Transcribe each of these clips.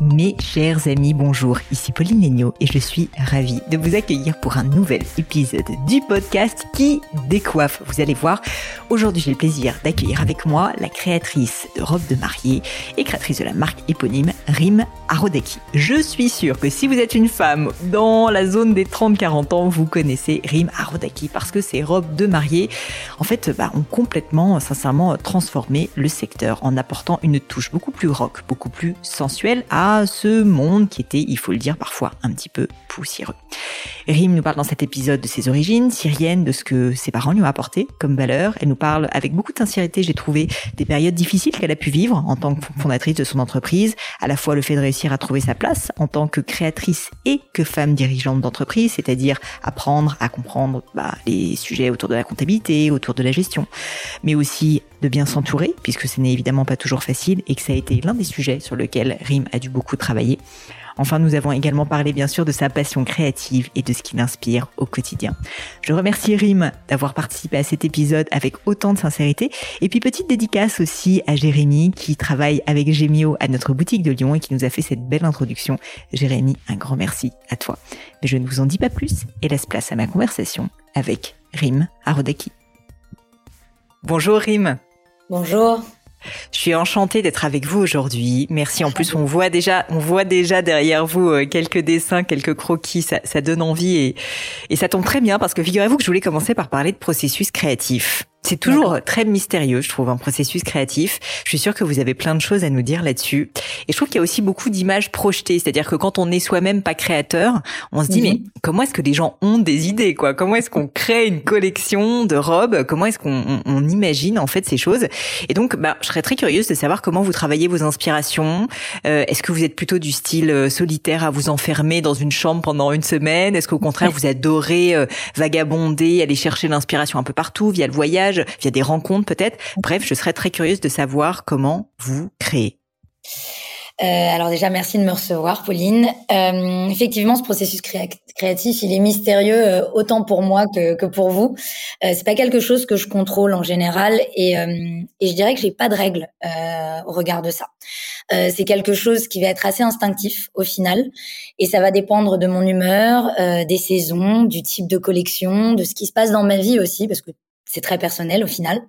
Mes chers amis, bonjour, ici Pauline Legnaud et je suis ravie de vous accueillir pour un nouvel épisode du podcast qui décoiffe. Vous allez voir, aujourd'hui j'ai le plaisir d'accueillir avec moi la créatrice de robes de mariée et créatrice de la marque éponyme Rim Arodaki. Je suis sûre que si vous êtes une femme dans la zone des 30-40 ans, vous connaissez Rim Arodaki parce que ces robes de mariée, en fait, bah, ont complètement, sincèrement, transformé le secteur en apportant une touche beaucoup plus rock, beaucoup plus sensuelle à ce monde qui était, il faut le dire, parfois un petit peu poussiéreux. Rim nous parle dans cet épisode de ses origines syriennes, de ce que ses parents lui ont apporté comme valeur. Elle nous parle avec beaucoup de sincérité, j'ai trouvé, des périodes difficiles qu'elle a pu vivre en tant que fondatrice de son entreprise, fois le fait de réussir à trouver sa place en tant que créatrice et que femme dirigeante d'entreprise, c'est-à-dire apprendre à comprendre bah, les sujets autour de la comptabilité, autour de la gestion, mais aussi de bien s'entourer, puisque ce n'est évidemment pas toujours facile et que ça a été l'un des sujets sur lequel Rim a dû beaucoup travailler. Enfin, nous avons également parlé bien sûr de sa passion créative et de ce qui l'inspire au quotidien. Je remercie Rim d'avoir participé à cet épisode avec autant de sincérité. Et puis petite dédicace aussi à Jérémy qui travaille avec Gémio à notre boutique de Lyon et qui nous a fait cette belle introduction. Jérémy, un grand merci à toi. Mais je ne vous en dis pas plus et laisse place à ma conversation avec Rim Arodaki. Bonjour Rim. Bonjour. Je suis enchantée d'être avec vous aujourd'hui. Merci. En plus, on voit déjà, on voit déjà derrière vous euh, quelques dessins, quelques croquis. Ça, ça donne envie et, et ça tombe très bien parce que figurez-vous que je voulais commencer par parler de processus créatif. C'est toujours très mystérieux, je trouve, un processus créatif. Je suis sûre que vous avez plein de choses à nous dire là-dessus. Et je trouve qu'il y a aussi beaucoup d'images projetées. C'est-à-dire que quand on n'est soi-même pas créateur, on se dit, mhm. mais comment est-ce que les gens ont des idées, quoi? Comment est-ce qu'on crée une collection de robes? Comment est-ce qu'on on, imagine, en fait, ces choses? Et donc, bah, je serais très curieuse de savoir comment vous travaillez vos inspirations. Euh, est-ce que vous êtes plutôt du style euh, solitaire à vous enfermer dans une chambre pendant une semaine? Est-ce qu'au contraire, vous adorez euh, vagabonder, aller chercher l'inspiration un peu partout via le voyage? Via des rencontres peut-être. Bref, je serais très curieuse de savoir comment vous créez. Euh, alors déjà, merci de me recevoir, Pauline. Euh, effectivement, ce processus créatif, il est mystérieux euh, autant pour moi que, que pour vous. C'est pas quelque chose que je contrôle en général, et, et je dirais que j'ai pas de règles au regard de ça. c'est quelque chose qui va être assez instinctif au final, et ça va dépendre de mon humeur, des saisons, du type de collection, de ce qui se passe dans ma vie aussi, parce que c'est très personnel au final.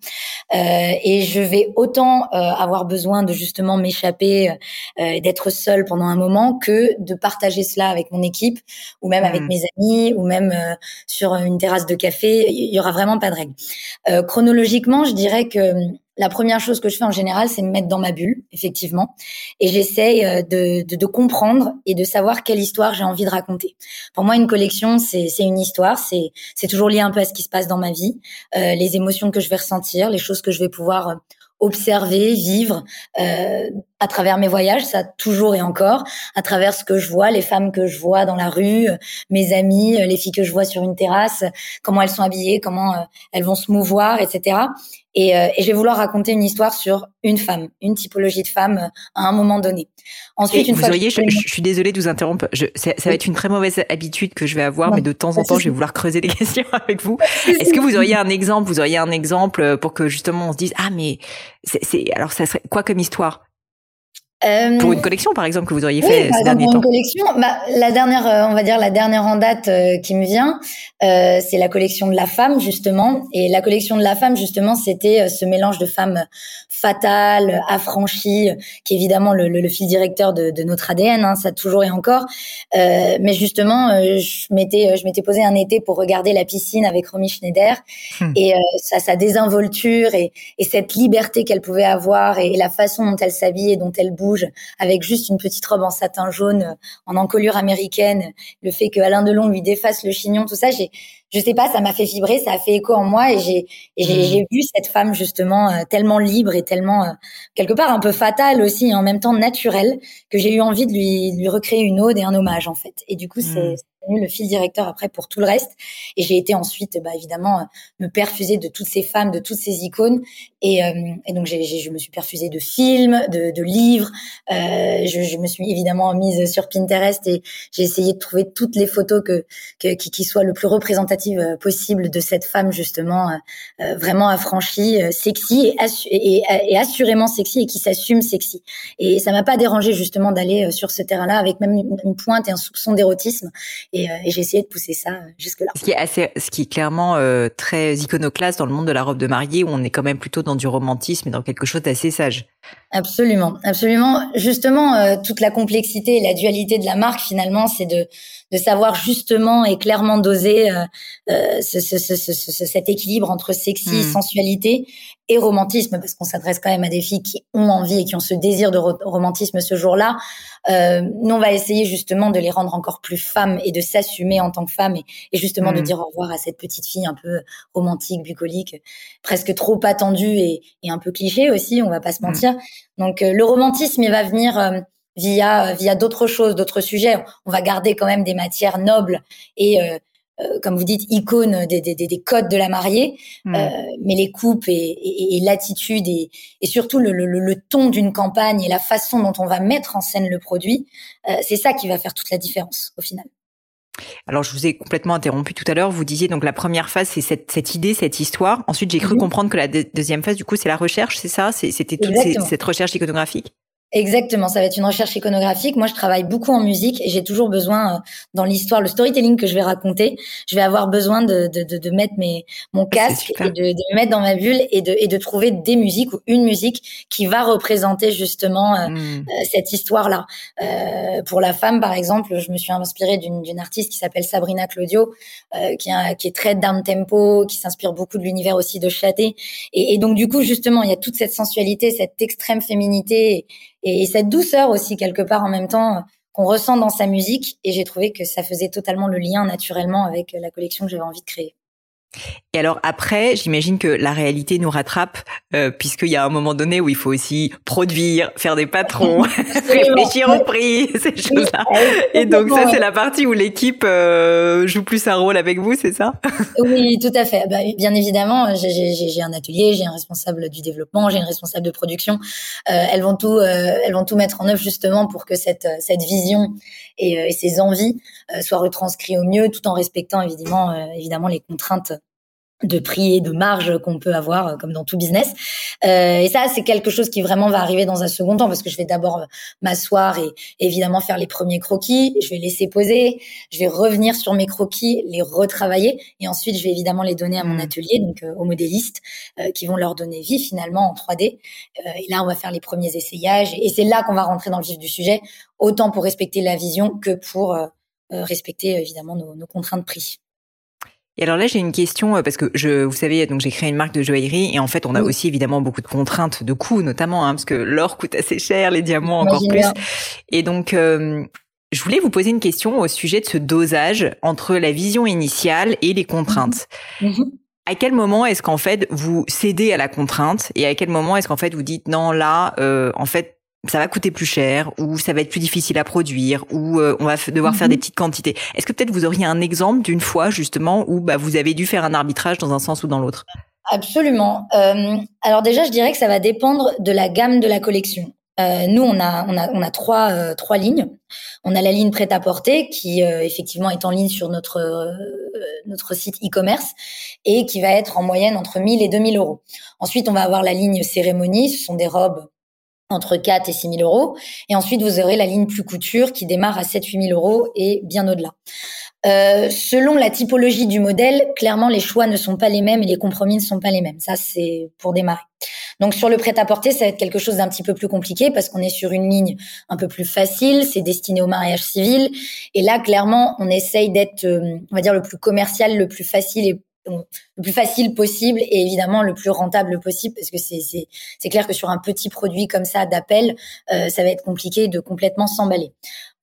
Euh, et je vais autant euh, avoir besoin de justement m'échapper euh, et d'être seule pendant un moment que de partager cela avec mon équipe ou même avec hmm. mes amis ou même sur une terrasse de café. Il y aura vraiment pas de règle. chronologiquement, je dirais que la première chose que je fais en général, c'est me mettre dans ma bulle, effectivement, et j'essaye euh, de, de, de, comprendre et de savoir quelle histoire j'ai envie de raconter. Pour moi, une collection, c'est une histoire, c'est toujours lié un peu à ce qui se passe dans ma vie, euh, les émotions que je vais ressentir, les choses que je vais pouvoir euh, observer, vivre euh, à travers mes voyages, ça toujours et encore, à travers ce que je vois, les femmes que je vois dans la rue, mes amis, les filles que je vois sur une terrasse, comment elles sont habillées, comment elles vont se mouvoir, etc. Et, euh, et, je vais vouloir raconter une histoire sur une femme, une typologie de femme euh, à un moment donné. Ensuite, une vous fois auriez, je, je, suis désolée de vous interrompre. Je, ça, ça va être une très mauvaise habitude que je vais avoir, mais de temps en temps, je vais vouloir creuser des questions avec vous. Est-ce que vous auriez un exemple Vous auriez un exemple pour que justement on se dise ah mais c'est alors ça serait quoi comme histoire? Euh, pour une collection, par exemple, que vous auriez fait ces derniers temps. Pour une collection, bah, la dernière, euh, on va dire la dernière en date euh, qui me vient, euh, c'est la collection de la femme justement. Et la collection de la femme justement, c'était ce mélange de femmes fatales, affranchies, qui est évidemment le, le, le fil directeur de, de notre ADN, hein, ça toujours et encore. mais justement, je m'étais, je m'étais posé un été pour regarder la piscine avec Romy Schneider hmm. et ça, sa désinvolture et, et cette liberté qu'elle pouvait avoir et, et la façon dont elle s'habille et dont elle bouge avec juste une petite robe en satin jaune euh, en encolure américaine, le fait que Alain Delon lui défasse le chignon, tout ça, j'ai je sais pas, ça m'a fait vibrer, ça a fait écho en moi et j'ai j'ai mmh. vu cette femme justement euh, tellement libre et tellement euh, quelque part un peu fatale aussi et en même temps naturelle que j'ai eu envie de lui lui recréer une ode et un hommage en fait. Et du coup, c'est mmh. Le fil directeur après pour tout le reste. Et j'ai été ensuite, bah, évidemment, euh, me perfuser de toutes ces femmes, de toutes ces icônes. Et, euh, donc, j'ai, je me suis perfusée de films, de, livres. Euh, je, je, me suis évidemment mise sur Pinterest et j'ai essayé de trouver toutes les photos que, que qui, qui, soient le plus représentatives euh, possible de cette femme justement euh, vraiment affranchie, sexy et, assurément sexy et qui s'assume sexy. Et ça m'a pas dérangé justement d'aller sur ce terrain-là avec même une, pointe et un soupçon d'érotisme. Et j'ai essayé de pousser ça jusque-là. Ce qui est assez, ce qui est clairement très iconoclaste dans le monde de la robe de mariée où on est quand même plutôt dans du romantisme et dans quelque chose d'assez sage. Absolument, absolument. Justement, euh, toute la complexité et la dualité de la marque, finalement, c'est de, de savoir justement et clairement doser euh, euh ce, ce, ce, cet équilibre entre sexy, hmm. sensualité et romantisme, parce qu'on s'adresse quand même à des filles qui ont envie et qui ont ce désir de romantisme ce jour-là. Euh, nous, on va essayer justement de les rendre encore plus femmes et de s'assumer en tant que femmes et, et justement de hmm. dire au revoir à cette petite fille un peu romantique, bucolique, presque trop attendue et, et un peu cliché aussi, on va pas se hmm. mentir. Donc euh, le romantisme, il va venir euh, via via d'autres choses, d'autres sujets. On va garder quand même des matières nobles et euh, comme vous dites, icônes des, des, des, codes de la mariée, hmm. mais les coupes et, et, et l'attitude et, et, surtout le, le, le ton d'une campagne et la façon dont on va mettre en scène le produit, c'est ça qui va faire toute la différence au final. Alors, je vous ai complètement interrompu tout à l'heure. Vous disiez donc la première phase, c'est cette, cette, idée, cette histoire. Ensuite, j'ai cru comprendre que la deuxième phase, du coup, c'est la recherche, c'est ça? C'était toute cette recherche iconographique Exactement, ça va être une recherche iconographique. Moi, je travaille beaucoup en musique et j'ai toujours besoin, euh, dans l'histoire, le storytelling que je vais raconter, je vais avoir besoin de, de, de, de mettre mes, mon casque et de, de, me mettre dans ma bulle et de, et de trouver des musiques ou une musique qui va représenter justement euh, hmm. euh, cette histoire-là. Euh, pour la femme, par exemple, je me suis inspirée d'une artiste qui s'appelle Sabrina Claudio, qui, a, qui est très down tempo, qui s'inspire beaucoup de l'univers aussi de Châté. Et, et donc, du coup, justement, il y a toute cette sensualité, cette extrême féminité et, cette douceur aussi quelque part en même temps qu'on ressent dans sa musique. Et j'ai trouvé que ça faisait totalement le lien naturellement avec la collection que j'avais envie de créer. Et alors après, j'imagine que la réalité nous rattrape, euh, puisqu'il y a un moment donné où il faut aussi produire, faire des patrons, réfléchir au prix, ces choses-là. Et donc ça, c'est la partie où l'équipe euh, joue plus un rôle avec vous, c'est ça? Oui, tout à fait. Bah, bien évidemment, j'ai un atelier, j'ai un responsable du développement, j'ai une responsable de production. Euh, elles vont tout, euh, elles vont tout mettre en œuvre justement pour que cette cette vision et, euh, et ces envies soient retranscrites au mieux, tout en respectant évidemment évidemment les contraintes de prix et de marge qu'on peut avoir euh, comme dans tout business. Euh, et ça, c'est quelque chose qui vraiment va arriver dans un second temps parce que je vais d'abord euh, m'asseoir et évidemment faire les premiers croquis. Je vais laisser poser. Je vais revenir sur mes croquis, les retravailler et ensuite je vais évidemment les donner à mon mmh. atelier, donc aux modélistes, qui vont leur donner vie finalement en 3D. et là, on va faire les premiers essayages et c'est là qu'on va rentrer dans le vif du sujet, autant pour respecter la vision que pour respecter évidemment nos, nos contraintes de prix. Et alors là, j'ai une question euh, parce que je, vous savez, donc j'ai créé une marque de joaillerie et en fait, on a aussi évidemment beaucoup de contraintes de coûts, notamment hein, parce que l'or coûte assez cher, les diamants encore plus. Et donc, euh, je voulais vous poser une question au sujet de ce dosage entre la vision initiale et les contraintes. Mhm. Mhm. À quel moment est-ce qu'en fait vous cédez à la contrainte et à quel moment est-ce qu'en fait vous dites non là, euh, en fait ça va coûter plus cher ou ça va être plus difficile à produire ou euh, on va devoir faire des mhm. petites quantités. Est-ce que peut-être vous auriez un exemple d'une fois justement où bah, vous avez dû faire un arbitrage dans un sens ou dans l'autre? Absolument. Euh, alors déjà, je dirais que ça va dépendre de la gamme de la collection. Euh, nous, on a, on a, on a trois, euh, trois lignes. On a la ligne prêt-à-porter qui, euh, effectivement, est en ligne sur notre, notre site e-commerce et qui va être en moyenne entre 1000 et 2000 euros. Ensuite, on va avoir la ligne cérémonie. Ce sont des robes entre 4 et 6 000 euros. Et ensuite, vous aurez la ligne plus couture qui démarre à 7 8 000 euros et bien au-delà. Euh, selon la typologie du modèle, clairement, les choix ne sont pas les mêmes et les compromis ne sont pas les mêmes. Ça, c'est pour démarrer. Donc, sur le prêt-à-porter, ça va être quelque chose d'un petit peu plus compliqué parce qu'on est sur une ligne un peu plus facile. C'est destiné au mariage civil. Et là, clairement, on essaye d'être, euh, on va dire, le plus commercial, le plus facile et le plus facile possible et évidemment le plus rentable possible parce que c'est c'est clair que sur un petit produit comme ça d'appel, euh, ça va être compliqué de complètement s'emballer.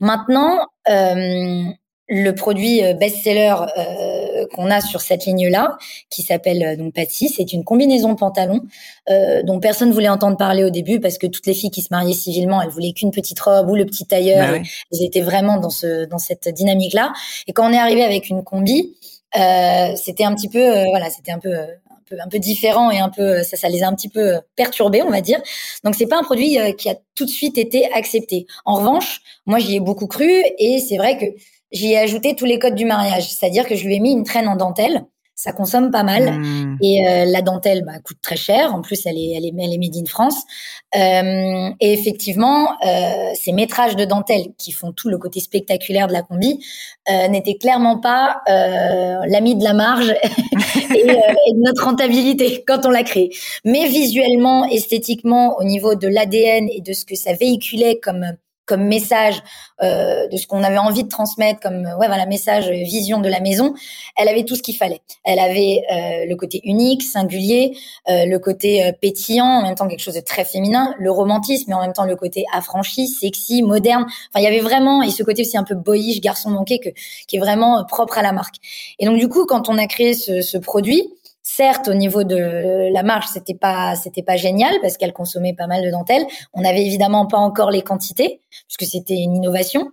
Maintenant, euh, le produit euh, best-seller euh, qu'on a sur cette ligne-là, qui s'appelle euh, donc Patsy, c'est une combinaison pantalon euh, dont personne voulait entendre parler au début parce que toutes les filles qui se mariaient civilement, elles voulaient qu'une petite robe ou le petit tailleur. Bah elles étaient vraiment dans ce dans cette dynamique-là. Et quand on est arrivé avec une combi, c'était un petit peu voilà, c'était un peu un peu, un peu différent et un peu ça, ça les a un petit peu perturbés, on va dire. Donc c'est pas un produit qui a tout de suite été accepté. En revanche, moi j'y ai beaucoup cru et c'est vrai que j'y ai ajouté tous les codes du mariage, c'est-à-dire que je lui ai mis une traîne en dentelle. Ça consomme pas mal mmh. et euh, la dentelle bah, coûte très cher. En plus, elle est, elle est, elle est made in France. Euh, et effectivement, euh, ces métrages de dentelle qui font tout le côté spectaculaire de la combi euh, n'étaient clairement pas euh, l'ami de la marge et, et, de notre rentabilité quand on l'a créé. Mais visuellement, esthétiquement, au niveau de l'ADN et de ce que ça véhiculait comme comme message euh, de ce qu'on avait envie de transmettre comme ouais voilà message euh, vision de la maison elle avait tout ce qu'il fallait. Elle avait euh, le côté unique singulier euh, le côté euh, pétillant en même temps quelque chose de très féminin le romantisme mais en même temps le côté affranchi sexy moderne. Enfin il y avait vraiment et ce côté aussi un peu boyish garçon manqué que qui est vraiment propre à la marque. Et donc du coup quand on a créé ce, ce produit Certes, au niveau de la marge, c'était pas c'était pas génial parce qu'elle consommait pas mal de dentelle. On n'avait évidemment pas encore les quantités puisque c'était une innovation,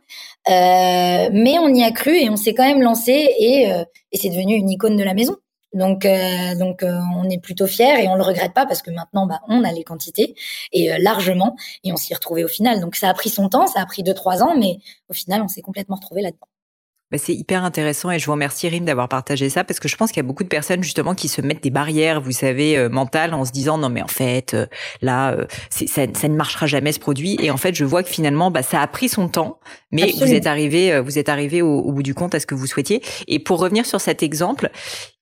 euh, mais on y a cru et on s'est quand même lancé et, euh, et c'est devenu une icône de la maison. Donc euh, donc euh, on est plutôt fiers et on le regrette pas parce que maintenant bah on a les quantités et euh, largement et on s'y retrouvé au final. Donc ça a pris son temps, ça a pris deux trois ans, mais au final on s'est complètement retrouvé là-dedans. Bah, c'est hyper intéressant et je vous remercie Rim d'avoir partagé ça parce que je pense qu'il y a beaucoup de personnes justement qui se mettent des barrières, vous savez, euh, mentales en se disant non mais en fait euh, là euh, ça, ça, ne marchera jamais ce produit. Et en fait je vois que finalement bah, ça a pris son temps mais vous êtes arrivé vous êtes arrivé au, au, bout du compte à ce que vous souhaitiez. Et pour revenir sur cet exemple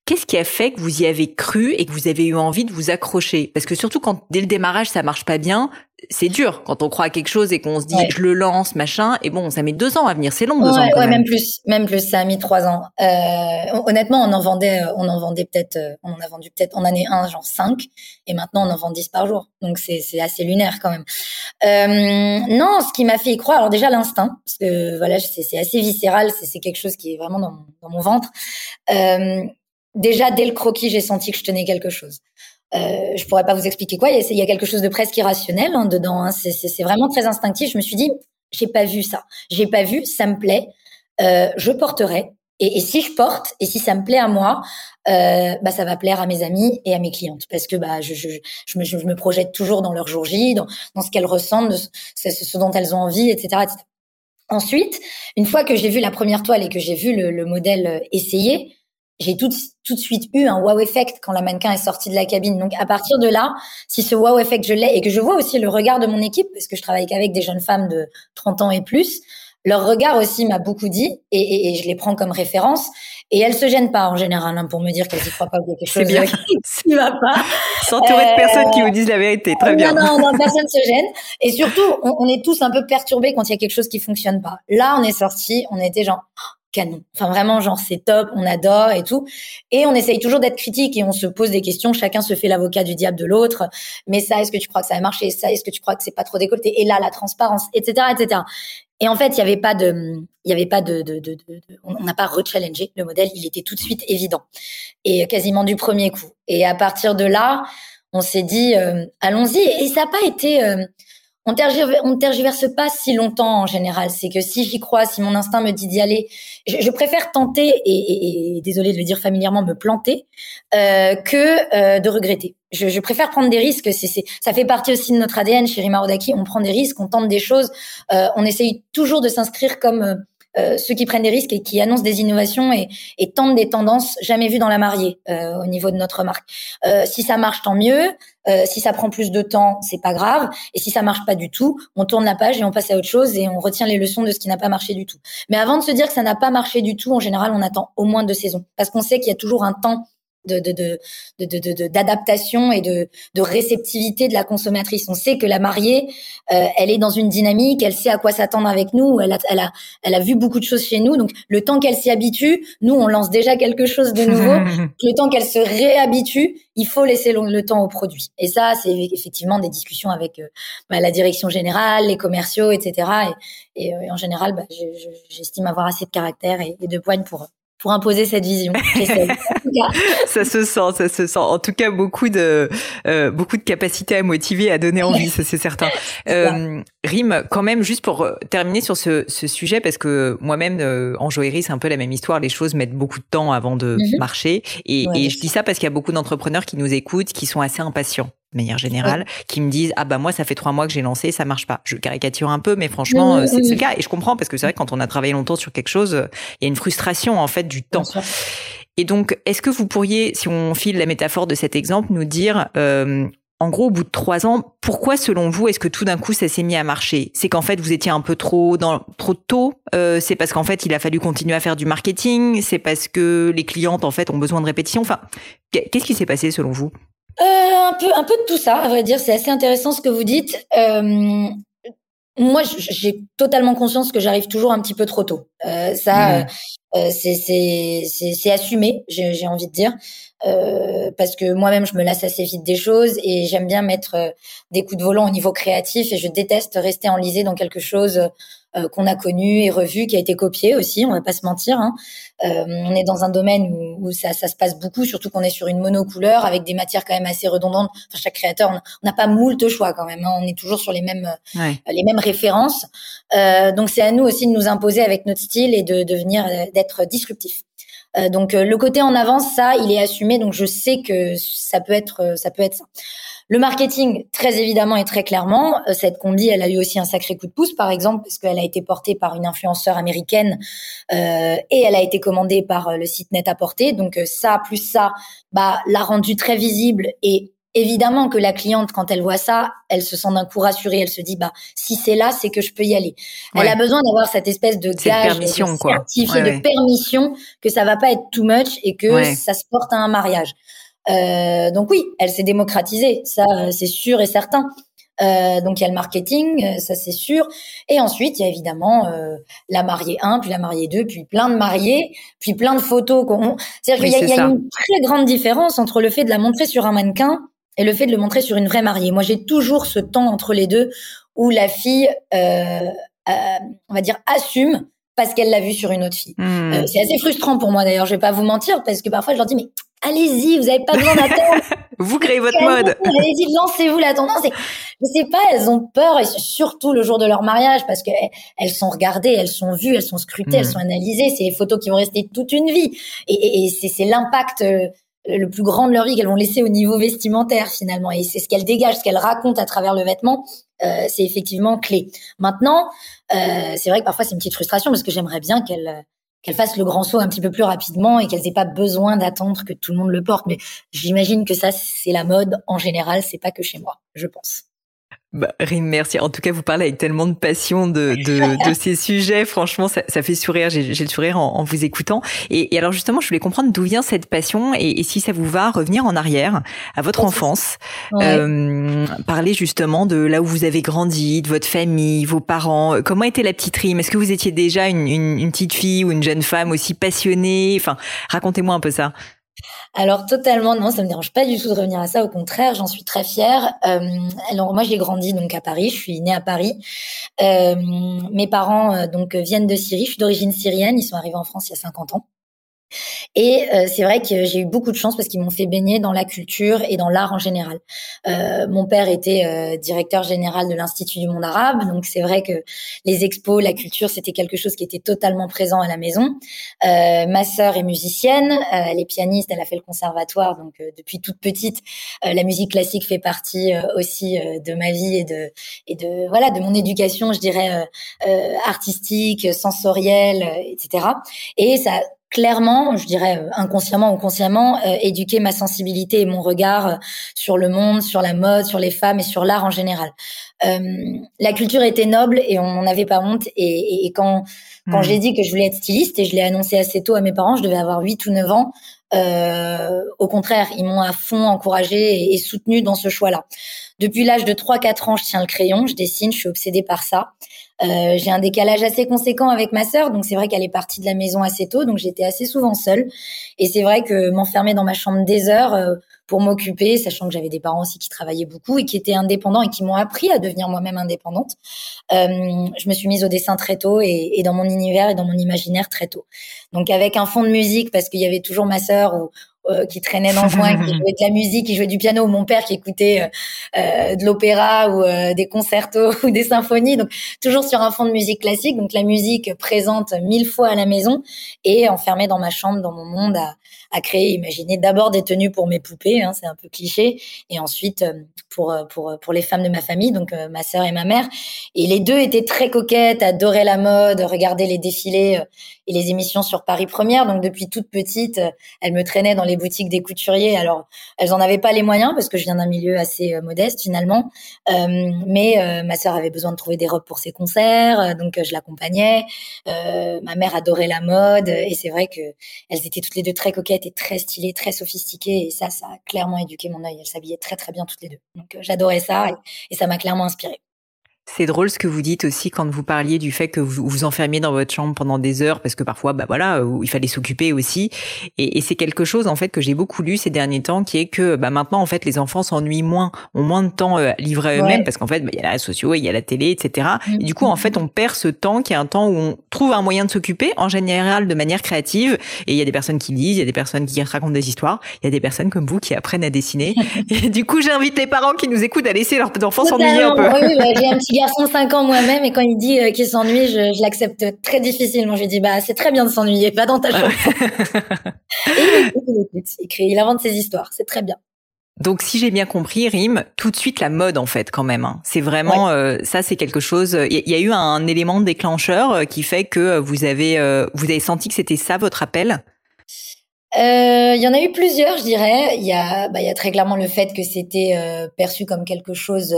Qu'est-ce qui a fait que vous y avez cru et que vous avez eu envie de vous accrocher? Parce que surtout quand dès le démarrage ça marche pas bien, c'est dur quand on croit à quelque chose et qu'on se dit je le lance machin. Et bon ça met deux ans à venir. C'est long deux ans quand ouais, même. plus même plus. Ça a mis trois ans. Euh, honnêtement on en vendait on en vendait peut-être euh, on en a vendu peut-être en année 1 genre 5 et maintenant on en vend 10 par jour. Donc c'est c'est assez lunaire quand même. Euh, non ce qui m'a fait y croire alors déjà l'instinct. Parce que voilà c'est c'est assez viscéral. C'est c'est quelque chose qui est vraiment dans mon, dans mon ventre. Euh, déjà dès le croquis j'ai senti que je tenais quelque chose euh, je pourrais pas vous expliquer quoi. Il y a, quelque chose de presque irrationnel hein, dedans. Hein. C'est vraiment très instinctif. Je me suis dit, j'ai pas vu ça. J'ai pas vu. Ça me plaît. Euh, je porterai. Et, et, si je porte, et si ça me plaît à moi, euh, bah ça va plaire à mes amis et à mes clientes, parce que bah je, je, je, me, je me, projette toujours dans leur jour J, dans, dans ce qu'elles ressentent, ce, ce, dont elles ont envie, etc., etc. Ensuite, une fois que j'ai vu la première toile et que j'ai vu le, le modèle euh, essayer, j'ai tout, tout de suite eu un wow effect quand la mannequin est sortie de la cabine. Donc à partir de là, si ce wow effect je l'ai et que je vois aussi le regard de mon équipe, parce que je travaille qu'avec des jeunes femmes de 30 ans et plus, leur regard aussi m'a beaucoup dit et, et, et, je les prends comme référence. Et elles se gênent pas en général hein, pour me dire qu'elles y croient pas ou quelque chose bien. qui va pas. S'entourer euh, de personnes qui vous disent la vérité, très bien. Non, non, non, personne se gêne. Et surtout, on, on, est tous un peu perturbés quand il y a quelque chose qui fonctionne pas. Là, on est sorti, on était genre canon. Enfin vraiment genre c'est top, on adore et tout. Et on essaye toujours d'être critique et on se pose des questions, chacun se fait l'avocat du diable de l'autre. Mais ça, est-ce que tu crois que ça va marcher Ça, est-ce que tu crois que c'est pas trop décolleté? Et là, la transparence, etc., etc. Et en fait, il y avait pas de, il y avait pas de, de, de, on n'a pas rechallengé le modèle, il était tout de suite évident et quasiment du premier coup. Et à partir de là, on s'est dit euh, allons-y. Et ça n'a pas été euh, on tergiverse, tergiverse pas si longtemps en général. C'est que si j'y crois, si mon instinct me dit d'y aller, je, préfère tenter et, et, désolé de le dire familièrement, me planter euh, que euh, de regretter. Je, je, préfère prendre des risques. C'est, ça fait partie aussi de notre ADN chez Rima. On prend des risques, on tente des choses. Euh, on essaye toujours de s'inscrire comme euh, ceux qui prennent des risques et qui annoncent des innovations et, et tentent des tendances jamais vues dans la mariée euh, au niveau de notre marque. Euh, si ça marche, tant mieux. Euh, si ça prend plus de temps, c'est pas grave. Et si ça marche pas du tout, on tourne la page et on passe à autre chose et on retient les leçons de ce qui n'a pas marché du tout. Mais avant de se dire que ça n'a pas marché du tout, en général, on attend au moins deux saisons parce qu'on sait qu'il y a toujours un temps de d'adaptation de, de, de, et de, de réceptivité de la consommatrice. On sait que la mariée, euh, elle est dans une dynamique, elle sait à quoi s'attendre avec nous, elle a, elle a, elle a vu beaucoup de choses chez nous. Donc le temps qu'elle s'y habitue, nous on lance déjà quelque chose de nouveau. le temps qu'elle se réhabitue, il faut laisser le, temps au produit. Et ça, c'est effectivement des discussions avec euh, bah, la direction générale, les commerciaux, etc. Et, et, euh, en général, bah, j'estime avoir assez de caractère et, et de poigne pour pour imposer cette vision. ça se sent, ça se sent. En tout cas, beaucoup de euh, beaucoup de capacité à motiver, à donner envie, ça c'est certain. Euh, Rime, quand même, juste pour euh, terminer sur ce, ce sujet, parce que moi-même euh, en joaillerie, c'est un peu la même histoire. Les choses mettent beaucoup de temps avant de mhm. marcher, et, et je dis ça parce qu'il y a beaucoup d'entrepreneurs qui nous écoutent, qui sont assez impatients de manière générale, qui me disent ah bah moi ça fait trois mois que j'ai lancé, ça marche pas. Je caricature un peu, mais franchement euh, c'est le cas et je comprends parce que c'est vrai quand on a travaillé longtemps sur quelque chose, euh, il y a une frustration en fait du temps. Et donc est-ce que vous pourriez, si on file la métaphore de cet exemple, nous dire euh, en gros, au bout de trois ans, pourquoi, selon vous, est-ce que tout d'un coup, ça s'est mis à marcher? C'est qu'en fait, vous étiez un peu trop dans trop tôt. Euh, c'est parce qu'en fait, il a fallu continuer à faire du marketing. C'est parce que les clientes, en fait, ont besoin de répétition. Enfin, qu'est-ce qui s'est passé selon vous? Un peu, un peu de tout ça, à vrai dire. C'est assez intéressant ce que vous dites. Euh, moi, j'ai totalement conscience que j'arrive toujours un petit peu trop tôt. Euh, ça, mmh. euh, c'est c'est assumé, j'ai envie de dire. Euh, parce que moi-même je me lasse assez vite des choses et j'aime bien mettre euh, des coups de volant au niveau créatif et je déteste rester enlisé dans quelque chose euh, qu'on a connu et revu, qui a été copié aussi, on va pas se mentir. Hein. On est dans un domaine où, ça, ça, se passe beaucoup, surtout qu'on est sur une monocouleur avec des matières quand même assez redondantes. Enfin, chaque créateur, on n'a pas moult choix quand même. Hein. On est toujours sur les mêmes les mêmes références. donc c'est à nous aussi de nous imposer avec notre style et de devenir d'être disruptif. Euh, donc euh, le côté en avance, ça, il est assumé. Donc je sais que ça peut être, euh, ça peut être ça. Le marketing, très évidemment et très clairement, cette combi, elle a eu aussi un sacré coup de pouce, par exemple, parce qu'elle a été portée par une influenceur américaine euh, et elle a été commandée par le site Net à porter. Donc ça, plus ça, bah, l'a rendue très visible et Évidemment que la cliente, quand elle voit ça, elle se sent d'un coup rassurée. Elle se dit, bah, si c'est là, c'est que je peux y aller. Elle a besoin d'avoir cette espèce de gage, permission, de certifié de permission que ça va pas être too much et que ça se porte à un mariage. Euh, donc oui, elle s'est démocratisée, ça c'est sûr et certain. Euh, donc il y a le marketing, euh, ça c'est sûr. Et ensuite il y a évidemment euh, la mariée 1, puis la mariée 2, puis plein de mariés, puis plein de photos. C'est-à-dire qu'il y a, y a une très grande différence entre le fait de la montrer sur un mannequin et le fait de le montrer sur une vraie mariée. Moi, j'ai toujours ce temps entre les deux où la fille, euh, euh, on va dire, assume parce qu'elle l'a vu sur une autre fille. Hmm. Euh, c'est assez frustrant pour moi d'ailleurs, je vais pas vous mentir, parce que parfois je leur dis, mais allez-y, vous n'avez pas besoin d'attendre. vous créez votre mode. Allez-y, lancez-vous la tendance. Et, je sais pas, elles ont peur, et surtout le jour de leur mariage, parce que elles sont regardées, elles sont vues, elles sont scrutées, elles hmm. sont analysées. C'est les photos qui vont rester toute une vie. Et, et c'est l'impact euh, le plus grand de leur vie qu'elles vont laisser au niveau vestimentaire finalement. Et c'est ce qu'elles dégagent, ce qu'elles racontent à travers le vêtement, euh, c'est effectivement clé. Maintenant, euh, c'est vrai que parfois c'est une petite frustration parce que j'aimerais bien qu'elles qu'elles fassent le grand saut un petit peu plus rapidement et qu'elles aient pas besoin d'attendre que tout le monde le porte. Mais j'imagine que ça, c'est la mode en général, c'est pas que chez moi, je pense. Bah, merci. En tout cas, vous parlez avec tellement de passion de, de, de ces sujets. Franchement, ça, ça fait sourire. J'ai le sourire en, en, vous écoutant. Et, et, alors, justement, je voulais comprendre d'où vient cette passion et, et, si ça vous va revenir en arrière à votre enfance, euh, parler justement de là où vous avez grandi, de votre famille, vos parents. Comment était la petite Rim Est-ce que vous étiez déjà une, une, une petite fille ou une jeune femme aussi passionnée? Enfin, racontez-moi un peu ça. Alors totalement non, ça me dérange pas du tout de revenir à ça. Au contraire, j'en suis très fière. Euh, alors moi, j'ai grandi donc à Paris. Je suis née à Paris. Euh, mes parents euh, donc viennent de Syrie. Je suis d'origine syrienne. Ils sont arrivés en France il y a 50 ans. Et euh, c'est vrai que j'ai eu beaucoup de chance parce qu'ils m'ont fait baigner dans la culture et dans l'art en général. Euh, mon père était euh, directeur général de l'Institut du monde arabe, donc c'est vrai que les expos, la culture, c'était quelque chose qui était totalement présent à la maison. ma sœur est musicienne, elle est pianiste, elle a fait le conservatoire, donc depuis toute petite, la musique classique fait partie aussi de ma vie et de et de voilà de mon éducation, je dirais artistique, sensorielle, etc. Et ça clairement, je dirais euh, inconsciemment ou consciemment, euh, éduquer ma sensibilité et mon regard euh, sur le monde, sur la mode, sur les femmes et sur l'art en général. la culture était noble et on n'en avait pas honte. Et, et, quand, quand hmm. j'ai dit que je voulais être styliste et je l'ai annoncé assez tôt à mes parents, je devais avoir 8 ou 9 ans, Euh, au contraire, ils m'ont à fond encouragé et, soutenu dans ce choix-là. Depuis l'âge de 3-4 ans, je tiens le crayon, je dessine, je suis obsédée par ça. Euh, j'ai un décalage assez conséquent avec ma sœur, donc c'est vrai qu'elle est partie de la maison assez tôt, donc j'étais assez souvent seule. Et c'est vrai que m'enfermer dans ma chambre des heures euh, pour m'occuper, sachant que j'avais des parents aussi qui travaillaient beaucoup et qui étaient indépendants et qui m'ont appris à devenir moi-même indépendante, euh, je me suis mise au dessin très tôt et, et, dans mon univers et dans mon imaginaire très tôt. Donc avec un fond de musique, parce qu'il y avait toujours ma sœur ou, euh, qui traînait dans le coin, qui jouait de la musique, qui jouait du piano, mon père qui écoutait euh, euh de l'opéra ou des concertos ou des symphonies. Donc toujours sur un fond de musique classique. Donc la musique présente mille fois à la maison et enfermée dans ma chambre, dans mon monde, à créer, imaginer d'abord des tenues pour mes poupées, hein, c'est un peu cliché, et ensuite pour pour pour les femmes de ma famille, donc ma sœur et ma mère. Et les deux étaient très coquettes, adoraient la mode, regardaient les défilés et les émissions sur Paris Première. Donc depuis toute petite, elles me traînaient dans les boutiques des couturiers. Alors, elles en avaient pas les moyens parce que je viens d'un milieu assez euh, modeste finalement. Euh, mais euh, ma sœur avait besoin de trouver des robes pour ses concerts, donc je l'accompagnais. ma mère adorait la mode et c'est vrai que elles étaient toutes les deux très coquettes et très stylées, très sophistiquées. Et ça, ça a clairement éduqué mon œil. Elles s'habillaient très très bien toutes les deux. Donc j'adorais ça et ça m'a clairement inspirée. C'est drôle ce que vous dites aussi quand vous parliez du fait que vous vous enfermiez dans votre chambre pendant des heures parce que parfois, bah voilà, il fallait s'occuper aussi. Et, et c'est quelque chose en fait que j'ai beaucoup lu ces derniers temps, qui est que bah maintenant en fait les enfants s'ennuient moins, ont moins de temps euh, livré à eux-mêmes parce qu'en fait bah, il y a réseaux sociaux, il y a la télé, etc. Et du coup en fait on perd ce temps qui est un temps où on trouve un moyen de s'occuper en général de manière créative. Et il y a des personnes qui lisent, il y a des personnes qui racontent des histoires, il y a des personnes comme vous qui apprennent à dessiner. et du coup j'invite les parents qui nous écoutent à laisser leurs enfants s'ennuyer un peu. Oui, bah, j'ai un petit garçon 5 ans moi-même et quand il dit euh, qu'il s'ennuie, je, je l'accepte très difficilement. Je lui dis bah c'est très bien de s'ennuyer, pas dans ta chambre. et il il, il, il invente ses histoires, c'est très bien. Donc, si j'ai bien compris, Rim, tout de suite la mode en fait, quand même. Hein. C'est vraiment euh, ça, c'est quelque chose. Il y, a eu un élément déclencheur euh, qui fait que vous avez vous avez senti que c'était ça votre appel? Il y en a eu plusieurs, je dirais. Il y a bah, il y a très clairement le fait que c'était perçu comme quelque chose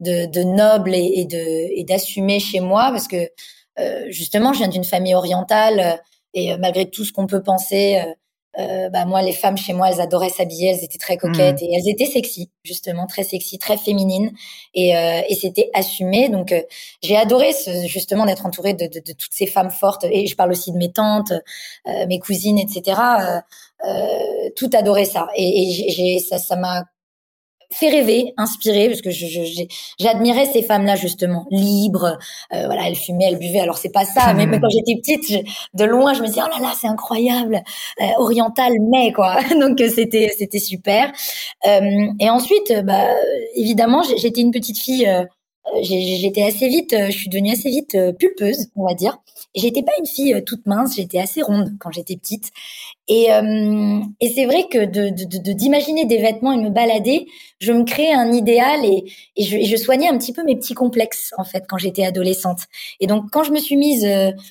de, de noble et, et de et d'assumer chez moi parce que euh, justement je viens d'une famille orientale euh, et euh, malgré tout ce qu'on peut penser euh, bah moi les femmes chez moi elles adoraient s'habiller elles étaient très coquettes mmh. et elles étaient sexy justement très sexy très féminines et, et c'était assumé donc j'ai adoré ce, justement d'être entourée de, de, de, toutes ces femmes fortes et je parle aussi de mes tantes mes cousines etc tout adoré ça et, et j'ai ça ça m'a fait rêver, inspiré, parce que j'admirais ces femmes-là justement, libres. Euh, voilà, elles fumaient, elles buvaient. Alors c'est pas ça, mais, quand j'étais petite, de loin, je me disais oh là là, c'est incroyable, euh, oriental, mais quoi. Donc euh, c'était c'était super. Euh, et ensuite, bah évidemment, j'étais une petite fille j'étais assez vite, je suis devenue assez vite pulpeuse, on va dire. Et j'étais pas une fille toute mince, j'étais assez ronde quand j'étais petite. Et, et c'est vrai que de d'imaginer de, des vêtements et me balader, je me créais un idéal et, et, je, et, je, soignais un petit peu mes petits complexes en fait quand j'étais adolescente. Et donc quand je me suis mise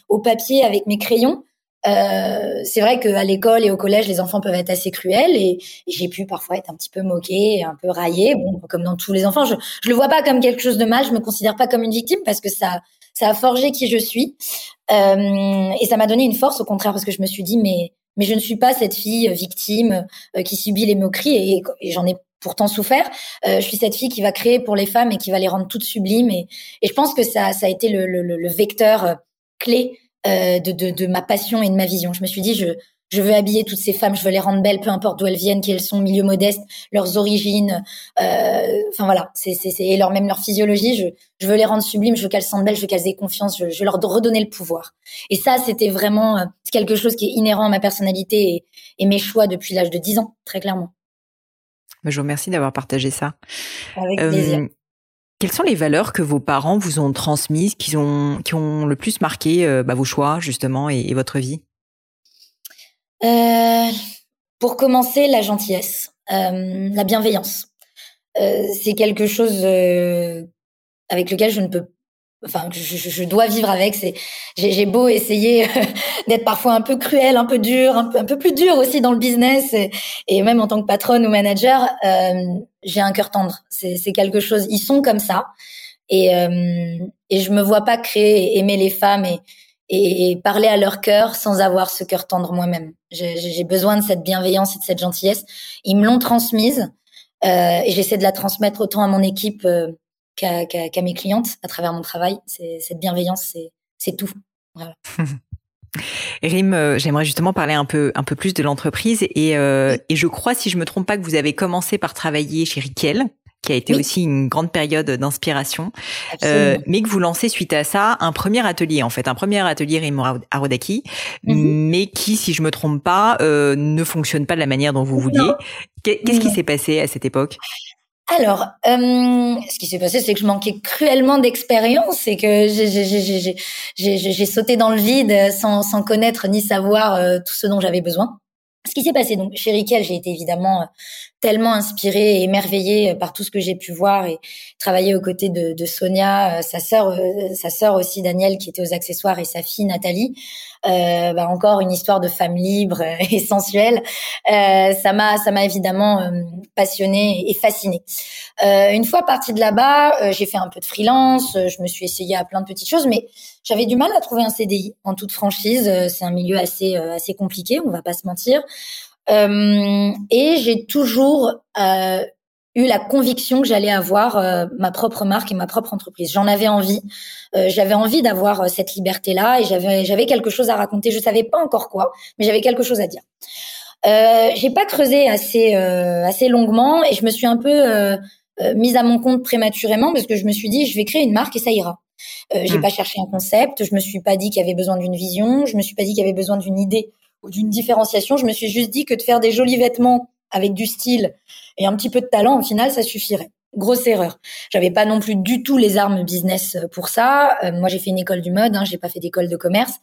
au papier avec mes crayons, euh, c'est vrai qu'à l'école et au collège, les enfants peuvent être assez cruels et, j'ai pu parfois être un petit peu moquée, un peu raillée, bon, comme dans tous les enfants. Je, je le vois pas comme quelque chose de mal, je me considère pas comme une victime parce que ça, ça a forgé qui je suis euh, et ça m'a donné une force au contraire parce que je me suis dit mais mais je ne suis pas cette fille victime euh, qui subit les moqueries et, j'en ai pourtant souffert. Euh, je suis cette fille qui va créer pour les femmes et qui va les rendre toutes sublimes et, je pense que ça, a été le, vecteur euh, clé euh, de, de, ma passion et de ma vision. Je me suis dit, je, je veux habiller toutes ces femmes, je veux les rendre belles, peu importe d'où elles viennent, qu'elles sont, milieu modeste, leurs origines, euh, enfin voilà, c'est, c'est, et leur, même leur physiologie, je, je veux les rendre sublimes, je veux qu'elles sentent belles, je veux qu'elles aient confiance, je, je, veux leur redonner le pouvoir. Et ça, c'était vraiment euh, quelque chose qui est inhérent à ma personnalité et, et mes choix depuis l'âge de 10 ans, très clairement. Je vous remercie d'avoir partagé ça. Avec plaisir. Euh, quelles sont les valeurs que vos parents vous ont transmises, qui ont, qui ont le plus marqué euh, bah, vos choix justement et, votre vie? Euh, Pour commencer, la gentillesse, euh, la bienveillance. c'est quelque chose avec lequel je ne peux enfin je, je, dois vivre avec. C'est j'ai beau essayer d'être parfois un peu cruel un peu dur un peu, un peu plus dur aussi dans le business et, même en tant que patronne ou manager euh, j'ai un cœur tendre. C'est quelque chose. Ils sont comme ça. Et euh, et je me vois pas créer aimer les femmes et et parler à leur cœur sans avoir ce cœur tendre moi-même. J'ai besoin de cette bienveillance et de cette gentillesse. Ils me l'ont transmise euh, et j'essaie de la transmettre autant à mon équipe euh, qu'à mes clientes à travers mon travail. Cette bienveillance, c'est tout. Voilà. Rim, euh, j'aimerais justement parler un peu un peu plus de l'entreprise et, et je crois, si je me trompe pas, que vous avez commencé par travailler chez Riquel qui a été aussi une grande période d'inspiration, euh, mais que vous lancez suite à ça un premier atelier en fait, un premier atelier Raymond Arodaki, mhm. mais qui, si je me trompe pas, euh, ne fonctionne pas de la manière dont vous vouliez. Qu'est-ce qui s'est passé à cette époque? Alors, euh, ce qui s'est passé, c'est que je manquais cruellement d'expérience et que j'ai sauté dans le vide sans, sans connaître ni savoir euh, tout ce dont j'avais besoin. Ce qui s'est passé, donc chez Riquel, j'ai été évidemment tellement inspirée et émerveillée euh, par tout ce que j'ai pu voir et travailler aux côtés de, de Sonia, euh, sa sœur, sa sœur aussi Danielle qui était aux accessoires et sa fille Nathalie. Euh, bah encore une histoire de femme libre et sensuelle. Euh, ça m'a, ça m'a évidemment passionnée et fascinée. Euh, une fois partie de là-bas, j'ai fait un peu de freelance, je me suis essayée à plein de petites choses, mais j'avais du mal à trouver un CDI en toute franchise. Euh, c'est un milieu assez euh, assez compliqué, on va pas se mentir. Euh, et j'ai toujours euh, eu la conviction que j'allais avoir euh, ma propre marque et ma propre entreprise. J'en avais envie. j'avais envie d'avoir cette liberté-là et j'avais j'avais quelque chose à raconter. Je savais pas encore quoi, mais j'avais quelque chose à dire. Euh, j'ai pas creusé assez assez longuement et je me suis un peu mise à mon compte prématurément parce que je me suis dit je vais créer une marque et ça ira. Euh, j'ai hmm. pas cherché un concept, je me suis pas dit qu'il y avait besoin d'une vision, je me suis pas dit qu'il y avait besoin d'une idée d'une différenciation. Je me suis juste dit que de faire des jolis vêtements avec du style et un petit peu de talent, au final, ça suffirait grosse erreur. J'avais pas non plus du tout les armes business euh, pour ça. Euh, moi, j'ai fait une école du mode, hein, j'ai pas fait d'école de commerce,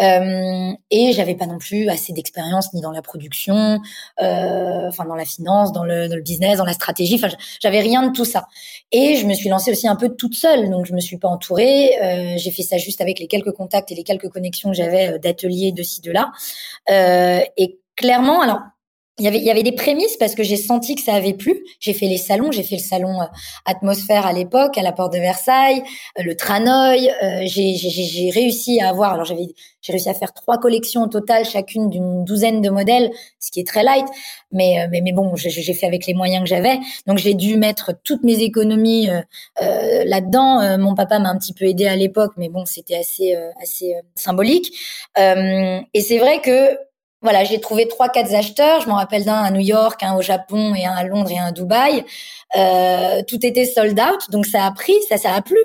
euh, et j'avais pas non plus assez d'expérience ni dans la production, euh, enfin dans la finance, dans le, dans le, business, dans la stratégie. Enfin, j'avais rien de tout ça. Et je me suis lancée aussi un peu toute seule, donc je me suis pas entourée. Euh, j'ai fait ça juste avec les quelques contacts et les quelques connexions que j'avais d'ateliers de ci de là. et clairement, alors il y avait il y avait des prémices parce que j'ai senti que ça avait plu. J'ai fait les salons, j'ai fait le salon euh, Atmosphère à l'époque à la porte de Versailles, euh, le Tranoï. Euh, j'ai j'ai réussi à avoir alors j'avais j'ai réussi à faire trois collections au total, chacune d'une douzaine de modèles, ce qui est très light. Mais mais, mais bon, j'ai fait avec les moyens que j'avais. Donc j'ai dû mettre toutes mes économies là-dedans. mon papa m'a un petit peu aidé à l'époque, mais bon, c'était assez assez symbolique. et c'est vrai que voilà, j'ai trouvé trois, quatre acheteurs. Je m'en rappelle d'un à New York, un au Japon et un à Londres et un à Dubaï. Euh, tout était sold out, donc ça a pris, ça, ça a plu.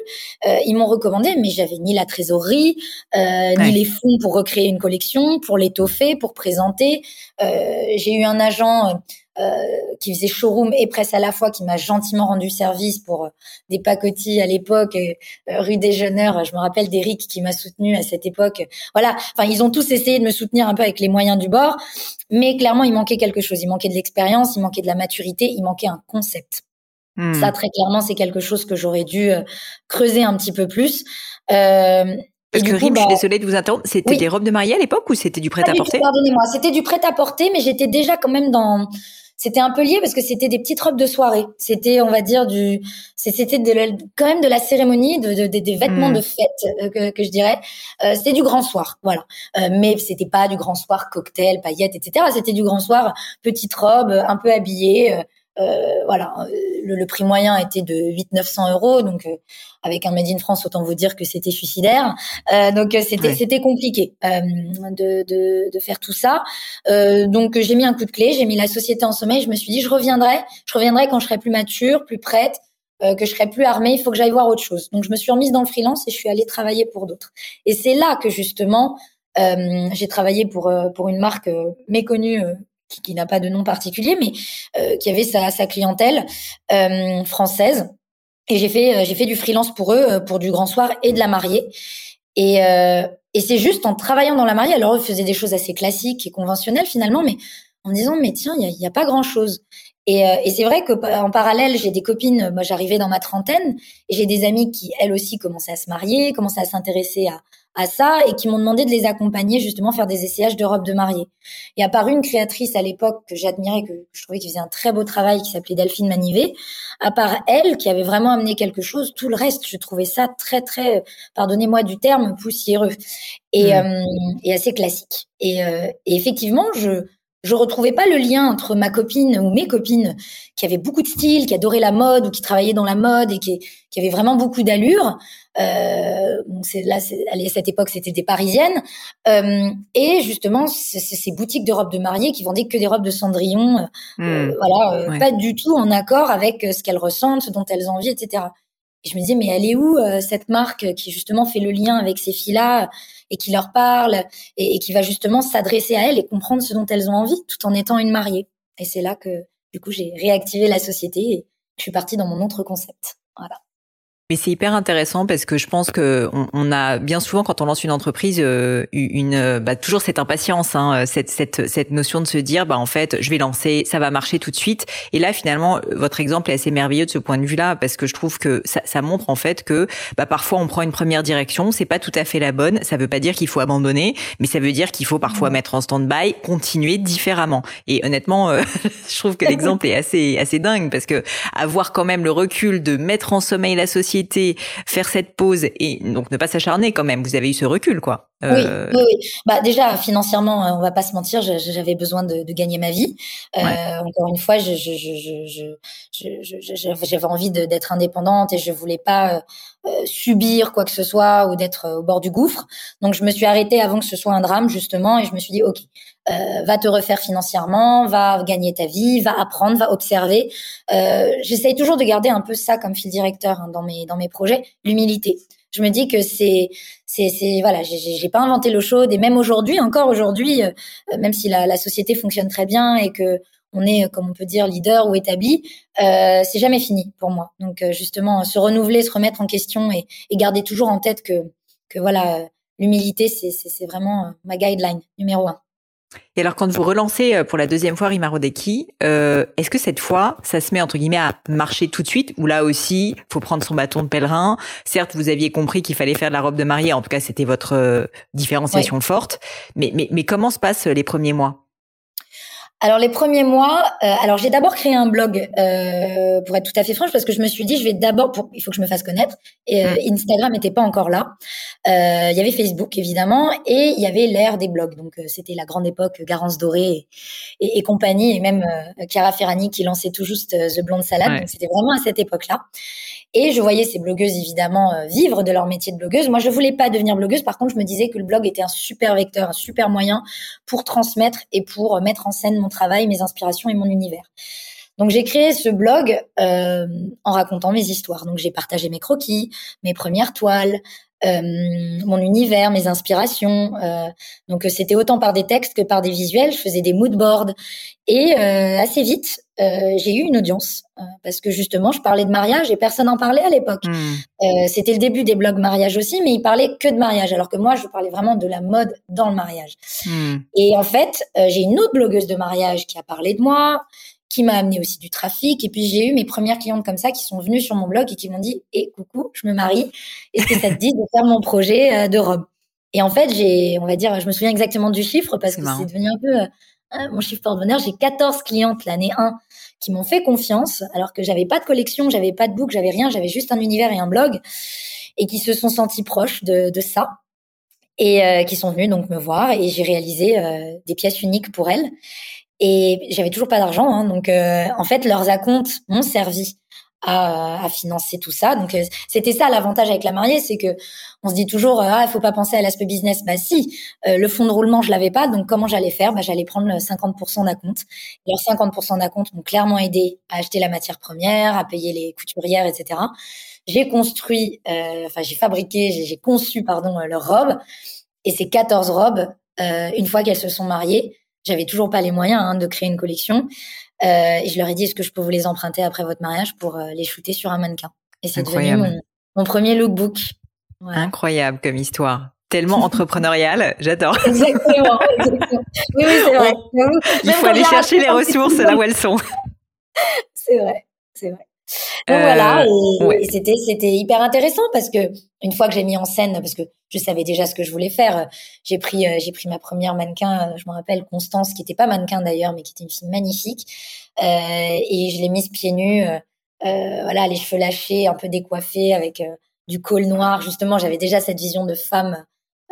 Euh, ils m'ont recommandé, mais j'avais ni la trésorerie, euh, ni les fonds pour recréer une collection, pour l'étoffer, pour présenter. Euh, j'ai eu un agent euh, qui faisait showroom et presse à la fois, qui m'a gentiment rendu service pour euh, des pacotilles à l'époque, euh, rue des Jeuneurs. Je me rappelle d'Eric qui m'a soutenu à cette époque. Voilà, enfin ils ont tous essayé de me soutenir un peu avec les moyens du bord, mais clairement il manquait quelque chose. Il manquait de l'expérience, il manquait de la maturité, il manquait un concept. Hmm. Ça très clairement c'est quelque chose que j'aurais dû creuser un petit peu plus. Euh, parce que Rim, je suis bah, désolée de vous interrompre, c'était des robes de mariée à l'époque ou c'était du prêt-à-porter? Pardonnez-moi, c'était du prêt-à-porter, mais j'étais déjà quand même dans c'était un peu lié parce que c'était des petites robes de soirée. C'était, on va dire, du, c'était de quand même de la cérémonie, de, des vêtements hmm. de fête euh, que, que, je dirais. Euh, c'était du grand soir, voilà. Euh, mais c'était pas du grand soir cocktail, paillettes, etc. C'était du grand soir petite robe, un peu habillée. Euh, voilà, le, le, prix moyen était de 800-900 euros, donc euh, avec un Made in France, autant vous dire que c'était suicidaire. Euh, donc c'était c'était compliqué de, de, de, faire tout ça. donc j'ai mis un coup de clé, j'ai mis la société en sommeil. Je me suis dit, je reviendrai, je reviendrai quand je serai plus mature, plus prête, que je serai plus armée. Il faut que j'aille voir autre chose. Donc je me suis remise dans le freelance et je suis allée travailler pour d'autres. Et c'est là que justement j'ai travaillé pour pour une marque méconnue qui, n'a pas de nom particulier, mais euh, qui avait sa, clientèle euh, française. Et j'ai fait, euh, j'ai fait du freelance pour eux, pour du grand soir et de la mariée. Et, et c'est juste en travaillant dans la mariée, alors eux faisaient des choses assez classiques et conventionnelles finalement, mais en disant, mais tiens, il n'y a, y a, pas grand-chose. Et, et c'est vrai que en parallèle, j'ai des copines. Moi, j'arrivais dans ma trentaine, et j'ai des amies qui elles aussi commençaient à se marier, commençaient à s'intéresser à, à ça et qui m'ont demandé de les accompagner justement faire des essayages de robes de mariée. Il y a apparu une créatrice à l'époque que j'admirais, que je trouvais qu'il faisait un très beau travail, qui s'appelait Delphine Manivet. À part elle, qui avait vraiment amené quelque chose, tout le reste, je trouvais ça très très, pardonnez-moi du terme, poussiéreux et, mmh. euh, et assez classique. Et, euh, et effectivement, je je retrouvais pas le lien entre ma copine ou mes copines qui avaient beaucoup de style, qui adoraient la mode ou qui travaillaient dans la mode et qui, qui avaient vraiment beaucoup d'allure, euh, c'est là, à cette époque, c'était des parisiennes. Euh, et justement, c'est ces boutiques de robes de mariée qui vendaient que des robes de Cendrillon, euh, hmm. voilà, euh, pas du tout en accord avec euh, ce qu'elles ressentent, ce dont elles ont envie, etc. Et je me disais, mais elle est où cette marque qui justement fait le lien avec ces filles-là et qui leur parle et, et qui va justement s'adresser à elles et comprendre ce dont elles ont envie, tout en étant une mariée? Et c'est là que, du coup, j'ai réactivé la société et je suis partie dans mon autre concept. Voilà. Mais c'est hyper intéressant parce que je pense que on, on, a bien souvent quand on lance une entreprise euh, une euh, bah, toujours cette impatience, hein, cette, cette cette notion de se dire bah en fait je vais lancer, ça va marcher tout de suite. Et là finalement votre exemple est assez merveilleux de ce point de vue-là parce que je trouve que ça, ça montre en fait que bah, parfois on prend une première direction, c'est pas tout à fait la bonne. Ça veut pas dire qu'il faut abandonner, mais ça veut dire qu'il faut parfois mettre en stand-by, continuer différemment. Et honnêtement, euh, je trouve que l'exemple est assez assez dingue parce que avoir quand même le recul de mettre en sommeil la société faire cette pause et donc ne pas s'acharner quand même. Vous avez eu ce recul, quoi. Euh... Oui, oui, Bah déjà financièrement, euh, on va pas se mentir, j'avais besoin de, de, gagner ma vie. Euh, Encore une fois, je, je, je, j'avais envie d'être indépendante et je voulais pas euh, subir quoi que ce soit ou d'être au bord du gouffre. Donc je me suis arrêtée avant que ce soit un drame justement et je me suis dit ok, euh, va te refaire financièrement, va gagner ta vie, va apprendre, va observer. Euh, J'essaye toujours de garder un peu ça comme fil directeur hein, dans mes dans mes projets, l'humilité. Je me dis que c'est c'est c'est voilà, j'ai pas inventé l'eau chaude et même aujourd'hui, encore aujourd'hui, euh, même si la, la société fonctionne très bien et que on est, comme on peut dire, leader ou établi, euh, c'est jamais fini pour moi. Donc euh, justement, se renouveler, se remettre en question et, et garder toujours en tête que que voilà, l'humilité, c'est vraiment ma guideline numéro un. Et alors, quand vous relancez euh, pour la deuxième fois Rimarodeki, euh, est-ce que cette fois, ça se met entre guillemets à marcher tout de suite, ou là aussi, faut prendre son bâton de pèlerin? Certes, vous aviez compris qu'il fallait faire de la robe de mariée, en tout cas, c'était votre euh, différenciation forte. Mais, mais, mais comment se passent les premiers mois? Alors les premiers mois, euh, alors j'ai d'abord créé un blog euh, pour être tout à fait franche parce que je me suis dit je vais d'abord pour il faut que je me fasse connaître et euh, mm. Instagram n'était pas encore là. Euh, il y avait Facebook évidemment et il y avait l'ère des blogs donc c'était la grande époque Garance Doré et, et, compagnie et même Chiara Ferrani qui lançait tout juste The Blonde Salade donc c'était vraiment à cette époque là. Et je voyais ces blogueuses évidemment vivre de leur métier de blogueuse. Moi, je voulais pas devenir blogueuse. Par contre, je me disais que le blog était un super vecteur, un super moyen pour transmettre et pour mettre en scène mon travail, mes inspirations et mon univers. Donc j'ai créé ce blog euh, en racontant mes histoires. Donc j'ai partagé mes croquis, mes premières toiles, mon univers, mes inspirations. Euh, donc c'était autant par des textes que par des visuels. Je faisais des mood boards et euh, assez vite euh, j'ai eu une audience euh, parce que justement je parlais de mariage et personne n'en parlait à l'époque. Hmm. c'était le début des blogs mariage aussi, mais ils parlaient que de mariage alors que moi je parlais vraiment de la mode dans le mariage. Hmm. Et en fait j'ai une autre blogueuse de mariage qui a parlé de moi qui m'a amené aussi du trafic. Et puis j'ai eu mes premières clientes comme ça qui sont venues sur mon blog et qui m'ont dit "Et eh, coucou, je me marie. Est-ce que ça te dit de faire mon projet euh, de robe Et en fait, j'ai, on va dire, je me souviens exactement du chiffre parce que c'est devenu un peu euh, mon chiffre porte-bonheur. J'ai 14 clientes l'année 1 qui m'ont fait confiance alors que j'avais pas de collection, j'avais pas de book, j'avais rien, j'avais juste un univers et un blog et qui se sont sentis proches de, de ça et euh, qui sont venus donc me voir et j'ai réalisé des pièces uniques pour elles et j'avais toujours pas d'argent, hein, donc euh, en fait leurs acomptes m'ont servi à, à, financer tout ça. Donc euh, c'était ça l'avantage avec la mariée, c'est que on se dit toujours ah il faut pas penser à l'aspect business. Bah si, euh, le fonds de roulement je l'avais pas, donc comment j'allais faire? Bah j'allais prendre 50% d'acompte. Leurs 50% d'acompte m'ont clairement aidé à acheter la matière première, à payer les couturières, etc. J'ai construit, enfin j'ai fabriqué, j'ai conçu pardon leurs robes et ces 14 robes, une fois qu'elles se sont mariées j'avais toujours pas les moyens hein, de créer une collection. Euh, et je leur ai dit, est-ce que je peux vous les emprunter après votre mariage pour euh, les shooter sur un mannequin? Et c'est devenu mon, mon, premier lookbook. Incroyable comme histoire. Tellement entrepreneurial, j'adore. Exactement, exactement. Oui, oui, c'est vrai. Il faut aller chercher les ressources là où elles sont. c'est vrai, c'est vrai. Donc voilà, euh, et, c'était c'était hyper intéressant parce que une fois que j'ai mis en scène, parce que je savais déjà ce que je voulais faire, j'ai pris j'ai pris ma première mannequin, je me rappelle Constance, qui était pas mannequin d'ailleurs, mais qui était une fille magnifique, et je l'ai mise pieds nus, voilà, les cheveux lâchés, un peu décoiffés, avec du col noir. Justement, j'avais déjà cette vision de femme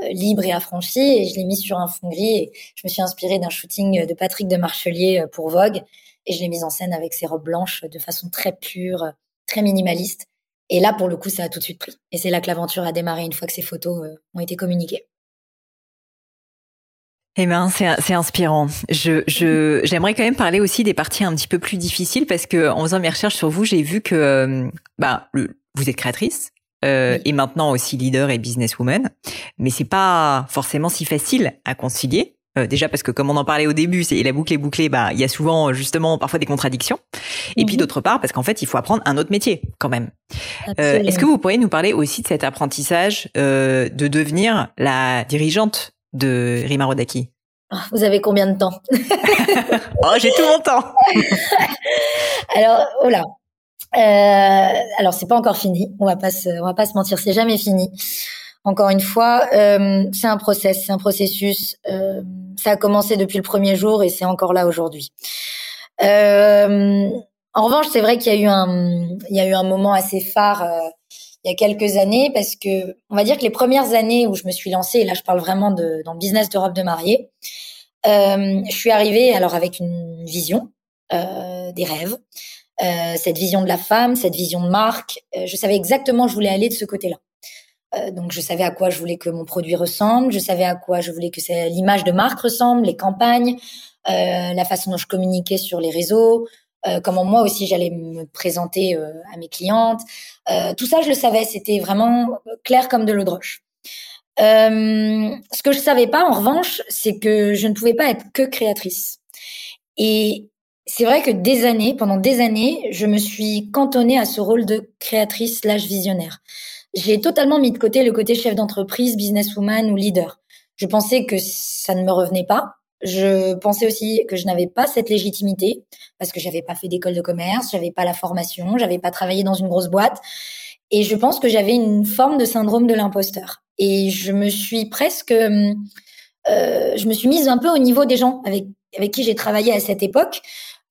euh, libre et affranchie et je l'ai mis sur un fond gris et je me suis inspirée d'un shooting de Patrick de Marchelier euh, pour Vogue et je l'ai mise en scène avec ses robes blanches de façon très pure, très minimaliste. Et là, pour le coup, ça a tout de suite pris. Et c'est là que l'aventure a démarré une fois que ces photos euh, ont été communiquées. Eh ben, c'est inspirant. Je je j'aimerais quand même parler aussi des parties un petit peu plus difficiles parce que en faisant mes recherches sur vous, j'ai vu que bah vous êtes créatrice, euh, et maintenant aussi leader et businesswoman. Mais c'est pas forcément si facile à concilier. Euh, déjà parce que comme on en parlait au début, c'est la boucle est bouclée, bah il y a souvent justement parfois des contradictions. Et puis mhm. d'autre part parce qu'en fait il faut apprendre un autre métier quand même. Euh, Est-ce que vous pourriez nous parler aussi de cet apprentissage euh, de devenir la dirigeante de Rima Rodaki? Oh, Vous avez combien de temps? Oh j'ai tout mon temps. Alors oh là, euh, alors c'est pas encore fini, on va pas se, on va pas se mentir, c'est jamais fini. Encore une fois, euh, c'est un process, c'est un processus. Euh, ça a commencé depuis le premier jour et c'est encore là aujourd'hui. Euh, en revanche, c'est vrai qu'il y a eu un, il y a eu un moment assez phare euh, il y a quelques années parce que on va dire que les premières années où je me suis lancée, et là je parle vraiment de, dans le business de de mariée, euh, je suis arrivée alors avec une vision, des rêves. Euh, cette vision de la femme, cette vision de marque. Euh, je savais exactement où je voulais aller de ce côté-là. Euh, donc je savais à quoi je voulais que mon produit ressemble, je savais à quoi je voulais que l'image de marque ressemble, les campagnes, la façon dont je communiquais sur les réseaux, comment moi aussi j'allais me présenter à mes clientes. tout ça, je le savais, c'était vraiment clair comme de l'eau de roche. ce que je savais pas, en revanche, c'est que je ne pouvais pas être que créatrice. Et c'est vrai que des années, pendant des années, je me suis cantonnée à ce rôle de créatrice slash visionnaire. J'ai totalement mis de côté le côté chef d'entreprise, businesswoman ou leader. Je pensais que ça ne me revenait pas. Je pensais aussi que je n'avais pas cette légitimité parce que j'avais pas fait d'école de commerce, j'avais pas la formation, j'avais pas travaillé dans une grosse boîte. Et je pense que j'avais une forme de syndrome de l'imposteur. Et je me suis presque, euh, je me suis mise un peu au niveau des gens avec avec qui j'ai travaillé à cette époque.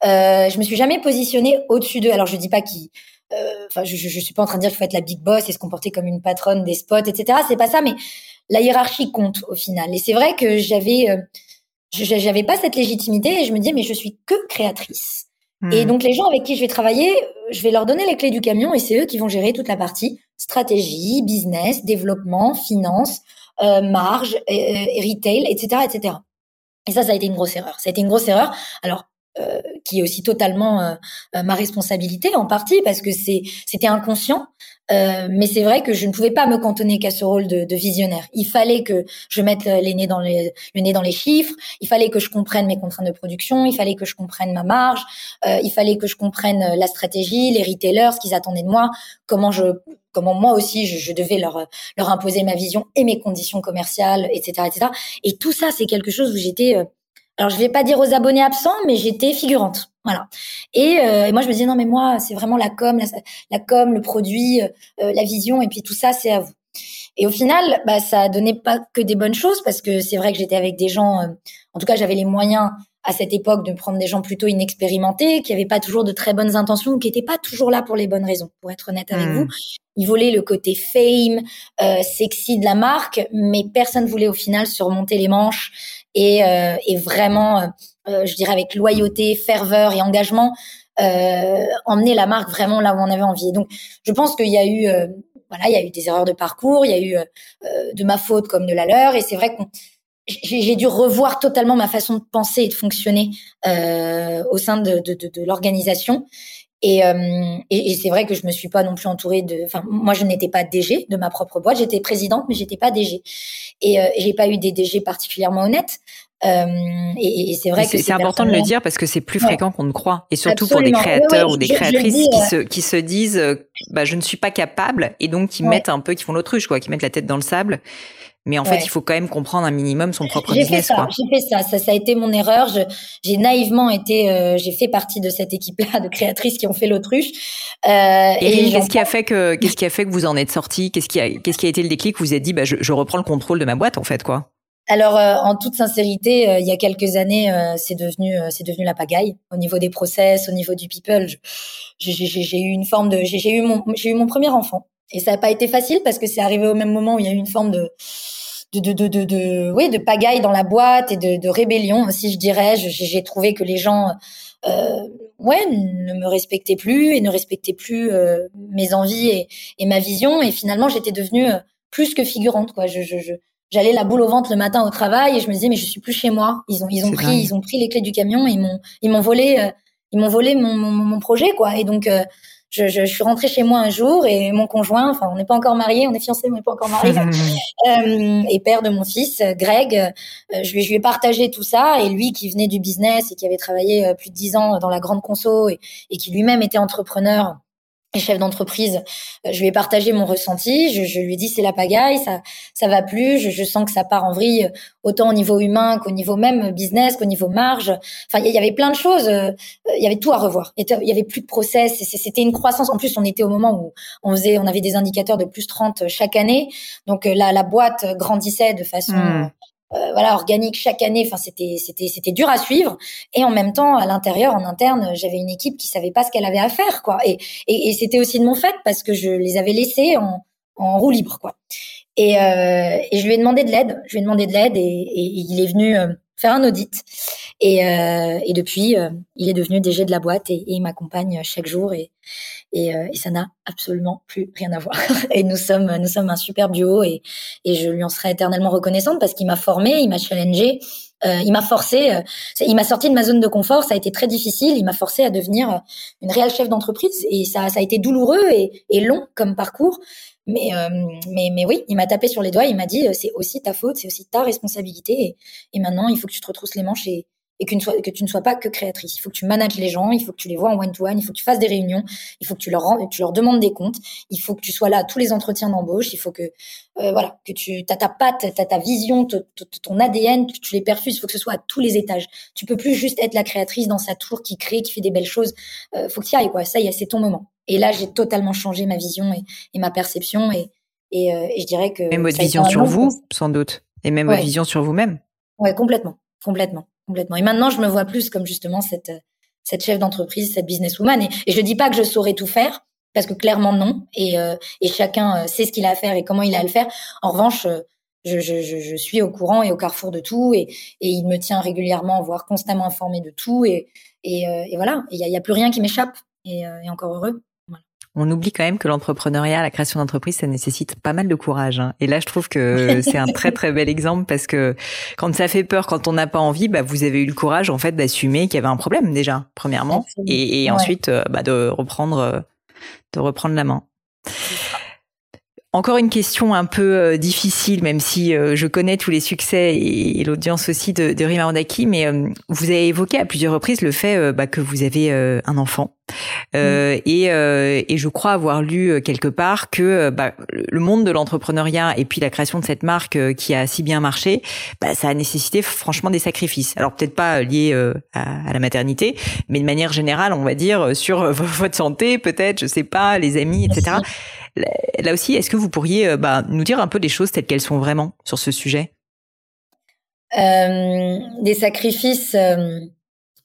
Euh, je me suis jamais positionnée au-dessus d'eux. Alors je dis pas qui. Euh, enfin, je, je, suis pas en train de dire qu'il faut être la big boss et se comporter comme une patronne des spots, etc. C'est pas ça, mais la hiérarchie compte au final. Et c'est vrai que j'avais, euh, j'avais pas cette légitimité et je me disais mais je suis que créatrice. Et hmm. donc les gens avec qui je vais travailler, je vais leur donner les clés du camion et c'est eux qui vont gérer toute la partie stratégie, business, développement, finance, euh, marge, retail, etc., etc. Et ça, ça a été une grosse erreur. Ça a été une grosse erreur. Alors euh, qui est aussi totalement euh, euh, ma responsabilité en partie parce que c'est c'était inconscient mais c'est vrai que je ne pouvais pas me cantonner qu'à ce rôle de, de, visionnaire. Il fallait que je mette les nez dans les, le nez dans les chiffres. Il fallait que je comprenne mes contraintes de production. Il fallait que je comprenne ma marge. il fallait que je comprenne la stratégie, les retailers, ce qu'ils attendaient de moi, comment je comment moi aussi je, je, devais leur leur imposer ma vision et mes conditions commerciales, etc., etc. Et tout ça, c'est quelque chose où j'étais alors je vais pas dire aux abonnés absents, mais j'étais figurante. Voilà. Et, euh, moi je me disais non mais moi c'est vraiment la com, la, com, le produit, euh, euh, la vision et puis tout ça c'est à vous. Et au final, bah, ça donnait pas que des bonnes choses parce que c'est vrai que j'étais avec des gens, en tout cas j'avais les moyens à cette époque de prendre des gens plutôt inexpérimentés, qui n'avaient pas toujours de très bonnes intentions, qui n'étaient pas toujours là pour les bonnes raisons, pour être honnête avec hmm. vous. Ils voulaient le côté fame, sexy de la marque, mais personne voulait au final surmonter les manches et, euh, et vraiment, euh, euh, je dirais avec loyauté, ferveur et engagement, emmener la marque vraiment là où on avait envie. donc, je pense qu'il y a eu, voilà, il y a eu des erreurs de parcours, il y a eu de ma faute comme de la leur, et c'est vrai qu'on j'ai dû revoir totalement ma façon de penser et de fonctionner euh, au sein de, de, de, de l'organisation. Et, euh, et, et c'est vrai que je me suis pas non plus entourée de. Enfin, moi, je n'étais pas DG de ma propre boîte. J'étais présidente, mais j'étais pas DG. Et euh, j'ai pas eu des DG particulièrement honnêtes. Euh, et, et c'est vrai que c'est important de le dire parce que c'est plus fréquent qu'on ne croit, et surtout pour des créateurs ou des créatrices qui se qui se disent, bah je ne suis pas capable, et donc qui mettent un peu, qui font l'autruche quoi, qui mettent la tête dans le sable. Mais en fait, il faut quand même comprendre un minimum son propre j'ai business. Fait ça, J'ai fait ça. ça. Ça a été mon erreur. J'ai naïvement été. Euh, j'ai fait partie de cette équipe-là de créatrices qui ont fait l'autruche. Euh, et, qu'est-ce qui a fait que qu'est-ce qui a fait que vous en êtes sorti? Qu'est-ce qui a qu'est-ce qui a été le déclic? Vous vous êtes dit, bah, je, je reprends le contrôle de ma boîte, en fait, quoi. Alors, euh, en toute sincérité, euh, il y a quelques années, euh, c'est devenu, c'est devenu la pagaille au niveau des process, au niveau du people. J'ai eu une forme de, j'ai eu mon, j'ai eu mon premier enfant, et ça n'a pas été facile parce que c'est arrivé au même moment où il y a eu une forme de, de, de, de, de, de oui, de pagaille dans la boîte et de, de rébellion aussi, je dirais. J'ai trouvé que les gens, euh, ouais, ne me respectaient plus et ne respectaient plus mes envies et, et, ma vision. Et finalement, j'étais devenue plus que figurante, quoi. Je, je, je j'allais la boule au ventre le matin au travail et je me disais mais je suis plus chez moi. Ils ont ils ont pris ils ont pris les clés du camion, ils m'ont ils m'ont volé euh, ils m'ont volé mon, mon, mon, projet quoi. Et donc euh, je, je, je, suis rentrée chez moi un jour et mon conjoint, enfin on n'est pas encore mariés, on est fiancés mais on n'est pas encore mariés, euh, et père de mon fils, Greg, euh, je, lui, je lui ai partagé tout ça et lui qui venait du business et qui avait travaillé plus de dix ans dans la grande conso et, et qui lui-même était entrepreneur chef d'entreprise, euh, je lui ai partagé mon ressenti. Je, je lui ai dit c'est la pagaille, ça ça va plus. Je, je, sens que ça part en vrille autant au niveau humain qu'au niveau même business, qu'au niveau marge. Enfin, il y avait plein de choses. Euh, il y avait tout à revoir. Il y avait plus de process. C'était une croissance. En plus, on était au moment où on faisait, on avait des indicateurs de plus 30 chaque année. Donc euh, la, la boîte grandissait de façon hmm. Euh, voilà organique chaque année. Enfin, c'était c'était c'était dur à suivre. Et en même temps, à l'intérieur, en interne, j'avais une équipe qui savait pas ce qu'elle avait à faire, quoi. Et et, et c'était aussi de mon fait parce que je les avais laissés en en roue libre, quoi. Et, euh, et je lui ai demandé de l'aide. Je lui ai demandé de l'aide et, et, il est venu euh, faire un audit. Et, euh, depuis, euh, il est devenu DG de la boîte et, il m'accompagne chaque jour et, euh, et ça n'a absolument plus rien à voir. et nous sommes, nous sommes un super duo et, et je lui en serai éternellement reconnaissante parce qu'il m'a formé, il m'a challengé, il m'a forcé, il m'a sorti de ma zone de confort. Ça a été très difficile. Il m'a forcé à devenir une réelle chef d'entreprise et ça, ça a été douloureux et long comme parcours. Mais, euh, mais, mais oui, il m'a tapé sur les doigts. Il m'a dit c'est aussi ta faute, c'est aussi ta responsabilité. Et, et maintenant, il faut que tu te retrousses les manches et, et que, tu ne sois pas que créatrice. Il faut que tu manages les gens, il faut que tu les vois en one-to-one, il faut que tu fasses des réunions, il faut que tu leur, tu leur demandes des comptes, il faut que tu sois là à tous les entretiens d'embauche, il faut que euh, voilà que tu as ta patte, as ta vision, ton ADN, que tu les perfuses, il faut que ce soit à tous les étages. Tu peux plus juste être la créatrice dans sa tour qui crée, qui fait des belles choses. Euh, faut que tu y ailles quoi. Ça, c'est ton moment. Et là, j'ai totalement changé ma vision et, ma perception et, et, euh, et, je dirais que même votre vision sur vous, sans doute, et même votre vision sur vous-même. Ouais, complètement, complètement complètement. Et maintenant, je me vois plus comme justement cette cette chef d'entreprise, cette businesswoman. Et, et je dis pas que je saurais tout faire, parce que clairement non. Et, euh, et chacun euh, sait ce qu'il a à faire et comment il a à le faire. En revanche, euh, je, je, je, suis au courant et au carrefour de tout, et, et il me tient régulièrement, voire constamment informé de tout. Et, et, et voilà, il y a, y a, plus rien qui m'échappe. Et, et encore heureux on oublie quand même que l'entrepreneuriat, la création d'entreprise, ça nécessite pas mal de courage. Hein. Et là, je trouve que c'est un très très bel exemple parce que quand ça fait peur, quand on n'a pas envie, bah, vous avez eu le courage en fait d'assumer qu'il y avait un problème déjà, premièrement, et, ensuite euh, bah, de reprendre euh, de reprendre la main. Encore une question un peu euh, difficile, même si euh, je connais tous les succès et, l'audience aussi de, de Rima mais euh, vous avez évoqué à plusieurs reprises le fait bah, que vous avez un enfant. Mm. Et, et, je crois avoir lu quelque part que bah, le monde de l'entrepreneuriat et puis la création de cette marque qui a si bien marché, bah, ça a nécessité franchement des sacrifices. Alors peut-être pas liés à, à, la maternité, mais de manière générale, on va dire sur votre santé, peut-être, je sais pas, les amis, etc. Là aussi, est-ce que vous pourriez euh, bah, nous dire un peu les choses telles qu'elles sont vraiment sur ce sujet? Euh, Des sacrifices, euh,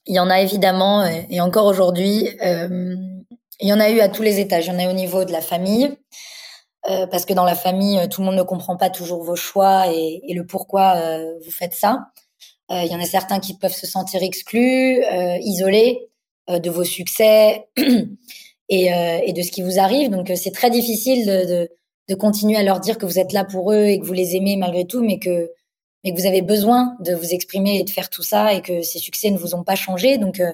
il y en a évidemment, et encore aujourd'hui, il y en a eu à tous les étages. Il y en a au niveau de la famille, parce que dans la famille, tout le monde ne comprend pas toujours vos choix et, le pourquoi vous faites ça. Il y en a certains qui peuvent se sentir exclus, isolés de vos succès. et, euh, de ce qui vous arrive. Donc euh, c'est très difficile de, de, continuer à leur dire que vous êtes là pour eux et que vous les aimez malgré tout, mais que mais que vous avez besoin de vous exprimer et de faire tout ça et que ces succès ne vous ont pas changé. Donc euh,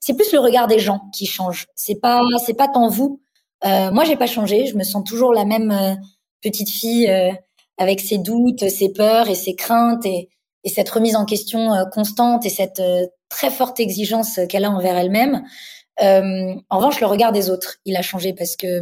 c'est plus le regard des gens qui change. C'est pas c'est pas tant vous. Euh, moi j'ai pas changé. Je me sens toujours la même euh, petite fille avec ses doutes, ses peurs et ses craintes et, et cette remise en question constante et cette très forte exigence qu'elle a envers elle-même. Euh, en revanche, le regard des autres, il a changé parce que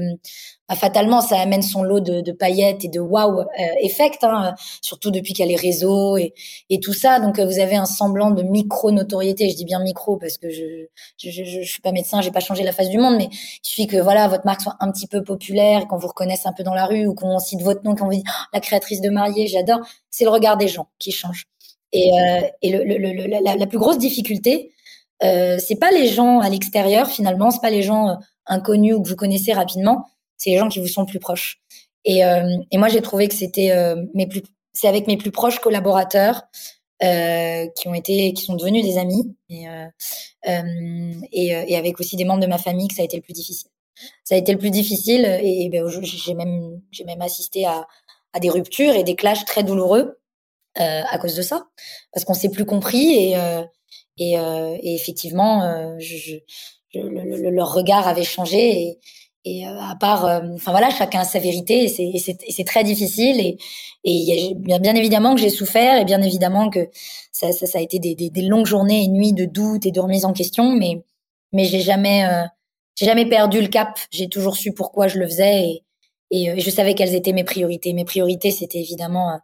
fatalement, ça amène son lot de, de paillettes et de wow euh, effect, hein, surtout depuis qu'il y a les réseaux et, et tout ça. Donc, vous avez un semblant de micro-notoriété. Je dis bien micro parce que je je, je, je suis pas médecin, j'ai pas changé la face du monde, mais il suffit que voilà votre marque soit un petit peu populaire, qu'on vous reconnaisse un peu dans la rue ou qu'on cite votre nom, qu'on vous dit oh, la créatrice de mariée, j'adore. C'est le regard des gens qui change. Et, euh, et le, le, le, la, la, plus grosse difficulté, euh, c'est pas les gens à l'extérieur finalement, c'est pas les gens euh, inconnus ou que vous connaissez rapidement, c'est les gens qui vous sont plus proches. Et, euh, et moi j'ai trouvé que c'était euh, mes plus, c'est avec mes plus proches collaborateurs euh, qui ont été, qui sont devenus des amis, et, et, et, avec aussi des membres de ma famille que ça a été le plus difficile. Ça a été le plus difficile et, ben, j'ai même, j'ai même assisté à, à des ruptures et des clashs très douloureux euh, à cause de ça, parce qu'on s'est plus compris et euh, et, euh, et, effectivement, je, je, le, leur regard avait changé. Et, et euh, à part, enfin voilà, chacun a sa vérité et c'est très difficile. Et, et y a, bien, évidemment que j'ai souffert et bien évidemment que ça, ça, ça a été des, des, longues journées et nuits de doute et de remise en question. Mais mais j'ai jamais j'ai jamais perdu le cap. J'ai toujours su pourquoi je le faisais et, et, je savais quelles étaient mes priorités. Mes priorités, c'était évidemment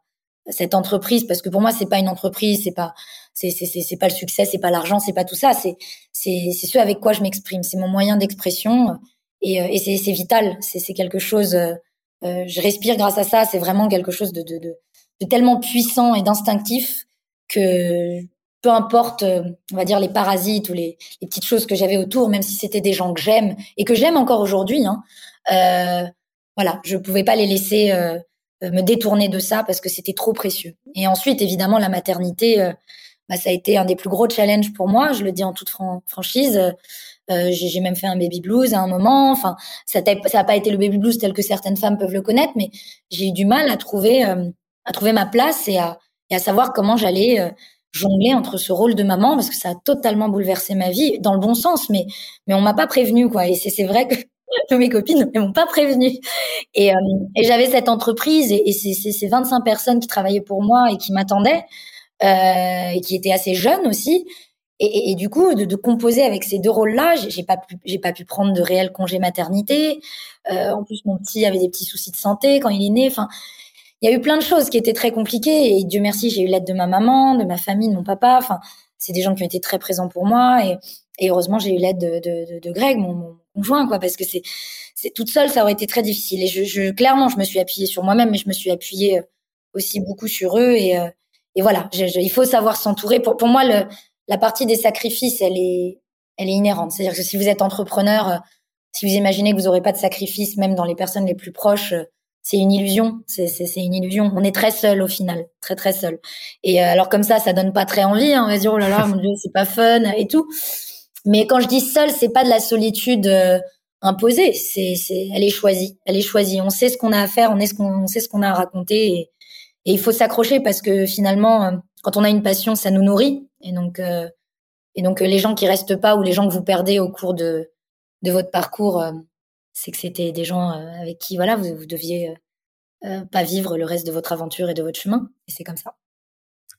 cette entreprise parce que pour moi c'est pas une entreprise c'est pas c'est c'est pas le succès c'est pas l'argent c'est pas tout ça c'est c'est ce avec quoi je m'exprime c'est mon moyen d'expression et et c'est vital c'est quelque chose euh, je respire grâce à ça c'est vraiment quelque chose de de de, de tellement puissant et d'instinctif que peu importe on va dire les parasites ou les, les petites choses que j'avais autour même si c'était des gens que j'aime et que j'aime encore aujourd'hui hein, euh, voilà je pouvais pas les laisser euh, euh, me détourner de ça parce que c'était trop précieux. Et ensuite, évidemment, la maternité, euh, bah, ça a été un des plus gros challenges pour moi. Je le dis en toute franchise. Euh, j'ai même fait un baby blues à un moment. Enfin, ça n'a pas été le baby blues tel que certaines femmes peuvent le connaître, mais j'ai eu du mal à trouver, à trouver ma place et à, et à savoir comment j'allais jongler entre ce rôle de maman parce que ça a totalement bouleversé ma vie dans le bon sens, mais mais on m'a pas prévenu quoi. Et c'est vrai que mes copines ne m'ont pas prévenu. Et, euh, et j'avais cette entreprise et, et ces 25 personnes qui travaillaient pour moi et qui m'attendaient euh, et qui étaient assez jeunes aussi. Et, du coup, de, composer avec ces deux rôles-là, j'ai pas pu, j'ai pas pu prendre de réel congé maternité. Euh, en plus, mon petit avait des petits soucis de santé quand il est né. Enfin, il y a eu plein de choses qui étaient très compliquées. Et Dieu merci, j'ai eu l'aide de ma maman, de ma famille, de mon papa. Enfin, c'est des gens qui ont été très présents pour moi. Et, heureusement, j'ai eu l'aide de, Greg, mon, conjoint, quoi, parce que c'est, toute seule, ça aurait été très difficile. Et clairement, je me suis appuyée sur moi-même, mais je me suis appuyée aussi beaucoup sur eux. Et, euh, voilà, il faut savoir s'entourer. Pour, pour moi, la partie des sacrifices, elle est, elle est inhérente. C'est-à-dire que si vous êtes entrepreneur, euh, si vous imaginez que vous n'aurez pas de sacrifices, même dans les personnes les plus proches, c'est une illusion. C'est, une illusion. On est très seul au final, très très seul. Et alors comme ça, ça donne pas très envie. Hein. On va dire oh là là, mon dieu, c'est pas fun et tout. Mais quand je dis seul, c'est pas de la solitude euh, imposée, c'est, c'est, elle est choisie, elle est choisie. On sait ce qu'on a à faire, on, est ce qu'on, on sait ce qu'on a à raconter, et, il faut s'accrocher parce que finalement, euh, quand on a une passion, ça nous nourrit. Et donc, euh, et donc les gens qui restent pas ou les gens que vous perdez au cours de de votre parcours, c'est que c'était des gens avec qui voilà vous, vous deviez pas vivre le reste de votre aventure et de votre chemin. Et c'est comme ça.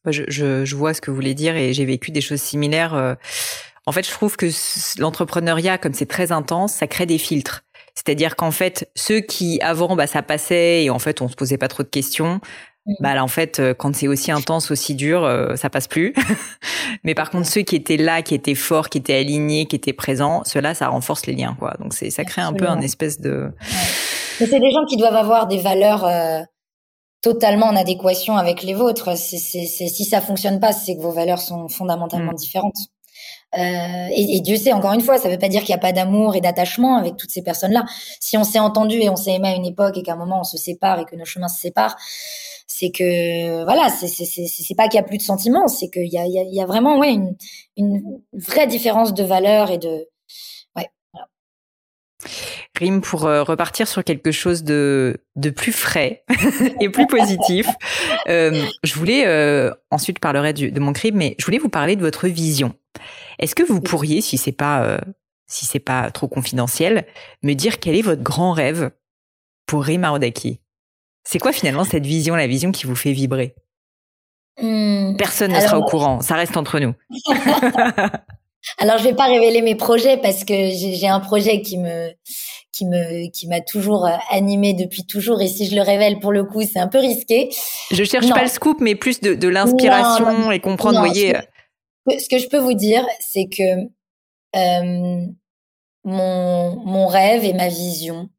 Je, je, je, vois ce que vous voulez dire et j'ai vécu des choses similaires. En fait, je trouve que l'entrepreneuriat, comme c'est très intense, ça crée des filtres. C'est-à-dire qu'en fait, ceux qui avant, bah, ça passait et en fait, on se posait pas trop de questions. Bah là, en fait, euh, quand c'est aussi intense, aussi dur, euh, ça passe plus. Mais par contre, ceux qui étaient là, qui étaient forts, qui étaient alignés, qui étaient présents, ceux-là, ça renforce les liens, quoi. Donc c'est, ça crée un peu un espèce de. Mais c'est des gens qui doivent avoir des valeurs euh, totalement en adéquation avec les vôtres. C'est, c'est, si ça fonctionne pas, c'est que vos valeurs sont fondamentalement mmh. différentes. Euh, et, et, Dieu sait, encore une fois, ça veut pas dire qu'il n'y a pas d'amour et d'attachement avec toutes ces personnes-là. Si on s'est entendu et on s'est aimé à une époque et qu'à un moment on se sépare et que nos chemins se séparent, c'est que voilà, c'est pas qu'il y a plus de sentiments, c'est qu'il y a, il y, a, y a vraiment ouais une, une vraie différence de valeur et de ouais. Voilà. Rime pour euh, repartir sur quelque chose de, de plus frais et plus positif. Euh, je voulais euh, ensuite parlerai du, de mon crime, mais je voulais vous parler de votre vision. Est-ce que vous pourriez, si c'est pas si c'est pas trop confidentiel, me dire quel est votre grand rêve pour Rima Odaki C'est quoi finalement cette vision, la vision qui vous fait vibrer? Mmh. Personne ne sera au courant, ça reste entre nous. Alors, je vais pas révéler mes projets parce que j'ai un projet qui me qui me qui m'a toujours euh, animé depuis toujours et si je le révèle pour le coup, c'est un peu risqué. Je cherche pas le scoop, mais plus de, de l'inspiration et comprendre. vous voyez. Ce que, je peux vous dire, c'est que euh, mon mon rêve et ma vision,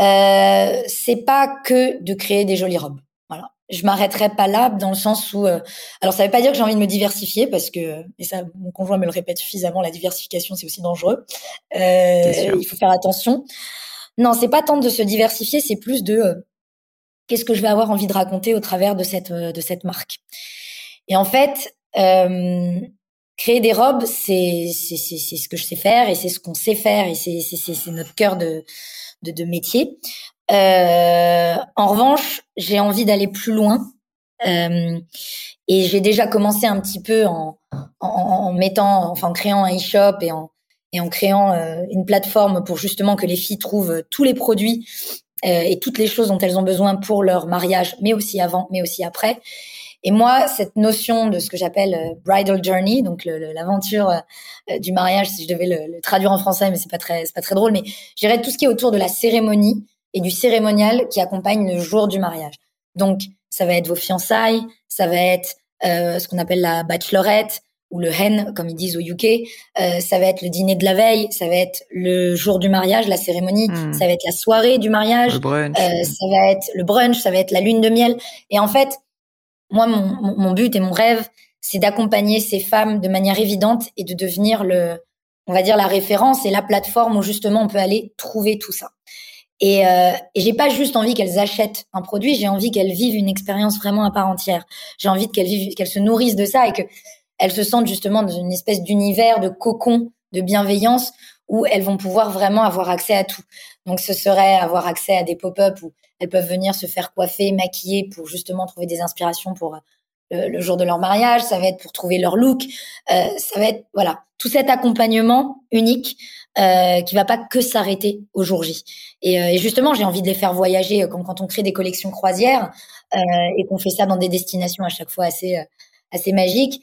euh, c'est pas que de créer des jolies robes. Je m'arrêterai pas là dans le sens où euh, alors ça veut pas dire que j'ai envie de me diversifier parce que et ça mon conjoint me le répète suffisamment la diversification c'est aussi dangereux. Euh, il faut faire attention. Non c'est pas tant de se diversifier c'est plus de euh, qu'est-ce que je vais avoir envie de raconter au travers de cette euh, de cette marque. Et en fait créer des robes c'est c'est c'est ce que je sais faire et c'est ce qu'on sait faire et c'est c'est c'est notre cœur de de, de métier euh, en revanche, j'ai envie d'aller plus loin. Euh, et j'ai déjà commencé un petit peu en, en, en, mettant, enfin en créant un e-shop et en, et en créant euh, une plateforme pour justement que les filles trouvent tous les produits euh, et toutes les choses dont elles ont besoin pour leur mariage, mais aussi avant, mais aussi après. Et moi, cette notion de ce que j'appelle euh, bridal journey, donc l'aventure du mariage, si je devais le, le, traduire en français, mais c'est pas très, c'est pas très drôle, mais je dirais tout ce qui est autour de la cérémonie, et du cérémonial qui accompagne le jour du mariage. Donc, ça va être vos fiançailles, ça va être euh, ce qu'on appelle la bachelorette ou le hen, comme ils disent au UK. Euh, ça va être le dîner de la veille, ça va être le jour du mariage, la cérémonie, hmm. ça va être la soirée du mariage. Euh, ça va être le brunch, ça va être la lune de miel. Et en fait, moi, mon, mon but et mon rêve, c'est d'accompagner ces femmes de manière évidente et de devenir le, on va dire la référence et la plateforme où justement on peut aller trouver tout ça. Et, euh, et j'ai pas juste envie qu'elles achètent un produit, j'ai envie qu'elles vivent une expérience vraiment à part entière. J'ai envie qu'elles vivent, qu'elles se nourrissent de ça et que elles se sentent justement dans une espèce d'univers de cocon de bienveillance où elles vont pouvoir vraiment avoir accès à tout. Donc ce serait avoir accès à des pop-up où elles peuvent venir se faire coiffer, maquiller pour justement trouver des inspirations pour euh, le, jour de leur mariage, ça va être pour trouver leur look, euh, ça va être voilà tout cet accompagnement unique euh, qui va pas que s'arrêter au jour J. Et, euh, et justement, j'ai envie de les faire voyager comme quand on crée des collections croisières euh, et qu'on fait ça dans des destinations à chaque fois assez assez magiques.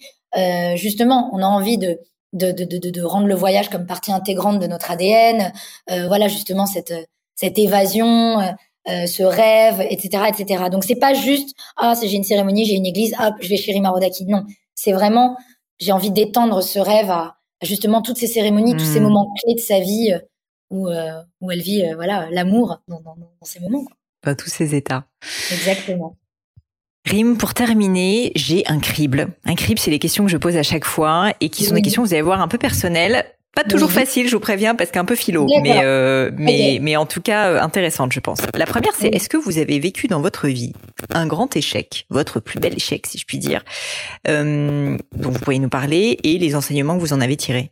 justement, on a envie de de, de, de, de, rendre le voyage comme partie intégrante de notre ADN. voilà justement cette cette évasion, euh, ce rêve, etc., etc. Donc c'est pas juste ah j'ai une cérémonie, j'ai une église, hop je vais chez Rima Rodaki. Non, c'est vraiment j'ai envie d'étendre ce rêve à, justement toutes ces cérémonies, tous ces hmm. moments clés de sa vie euh, où euh, où elle vit voilà l'amour dans, dans, dans, ces moments. Quoi. Pas tous ces états. Exactement. Rim, pour terminer, j'ai un crible. Un crible, c'est les questions que je pose à chaque fois et qui sont des questions, vous allez voir, un peu personnelles. Pas toujours facile, je vous préviens, parce qu'un peu philo, mais euh, mais mais en tout cas euh, intéressante, je pense. La première, c'est est-ce que vous avez vécu dans votre vie un grand échec, votre plus bel échec, si je puis dire, euh, dont vous pourriez nous parler, et les enseignements que vous en avez tirés?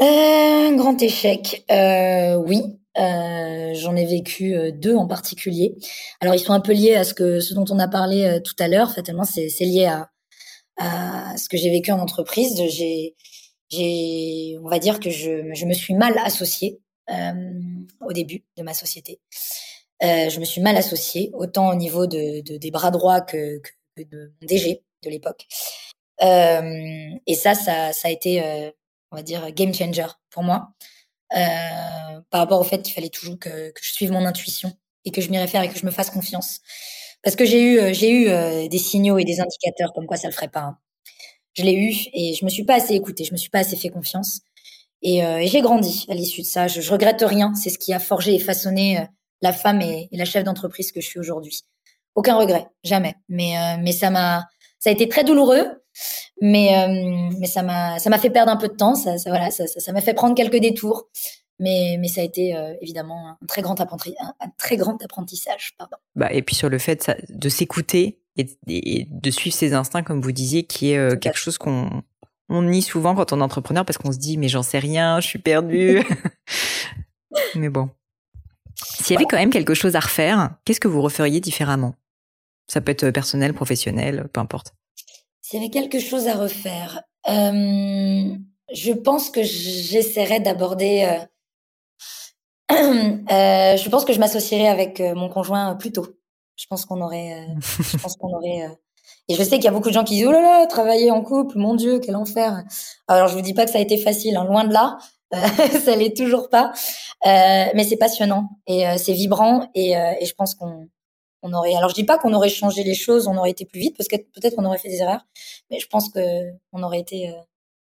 Un grand échec, oui. J'en ai vécu deux en particulier. Alors ils sont un peu liés à ce que ce dont on a parlé tout à l'heure. Fatalement, c'est lié à, à ce que j'ai vécu en entreprise. J'ai on va dire que je, me suis mal associée euh, au début de ma société. Euh, je me suis mal associée, autant au niveau de, de des bras droits que, de mon DG de l'époque. Euh, et ça, ça, a été, on va dire, game changer pour moi, par rapport au fait qu'il fallait toujours que, je suive mon intuition et que je m'y réfère et que je me fasse confiance. Parce que j'ai eu, j'ai eu des signaux et des indicateurs comme quoi ça le ferait pas. Hein je l'ai eu et je me suis pas assez écoutée, je me suis pas assez fait confiance. Et, euh, et j'ai grandi à l'issue de ça. Je, je, regrette rien. C'est ce qui a forgé et façonné euh, la femme et, la chef d'entreprise que je suis aujourd'hui. Aucun regret, jamais. Mais euh, mais ça m'a ça a été très douloureux, mais euh, mais ça m'a ça m'a fait perdre un peu de temps. Ça, ça voilà, ça ça m'a fait prendre quelques détours. Mais, mais ça a été évidemment un très grand apprentissage, un, très grand apprentissage. Pardon. Bah, et puis sur le fait de s'écouter et, de suivre ses instincts, comme vous disiez, qui est euh, quelque chose qu'on on nie souvent quand on est entrepreneur parce qu'on se dit mais j'en sais rien, je suis perdu. mais bon. S'il y avait quand même quelque chose à refaire, qu'est-ce que vous referiez différemment? Ça peut être personnel, professionnel, peu importe. S'il y avait quelque chose à refaire, euh, je pense que j'essaierais d'aborder. Euh, euh, je pense que je m'associerais avec mon conjoint plus tôt je pense qu'on aurait, euh, je pense qu'on aurait euh, Et je sais qu'il y a beaucoup de gens qui disent oh là là, travailler en couple, mon Dieu, quel enfer. Alors je vous dis pas que ça a été facile, hein, loin de là, ça l'est toujours pas. Euh, mais c'est passionnant et euh, c'est vibrant et, euh, et, je pense qu'on on aurait. Alors je dis pas qu'on aurait changé les choses, on aurait été plus vite parce que peut-être qu'on aurait fait des erreurs, mais je pense que on aurait été, euh,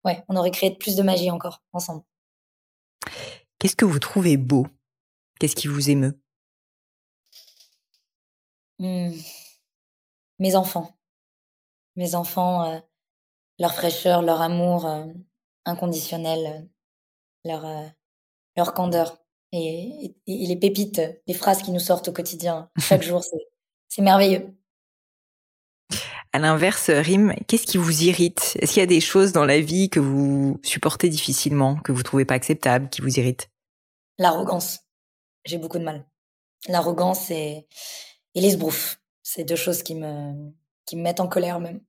ouais, on aurait créé plus de magie encore ensemble. Qu'est-ce que vous trouvez beau? Qu'est-ce qui vous émeut? Mmh. Mes enfants mes enfants, euh, leur fraîcheur, leur amour euh, inconditionnel, euh, leur, leur candeur et, les pépites, les phrases qui nous sortent au quotidien chaque jour, c'est merveilleux. À l'inverse, Rim, qu'est-ce qui vous irrite? Est-ce qu'il y a des choses dans la vie que vous supportez difficilement, que vous trouvez pas acceptables, qui vous irritent? L'arrogance. J'ai beaucoup de mal. L'arrogance et, et l'esbrouf. C'est deux choses qui me, qui me mettent en colère même.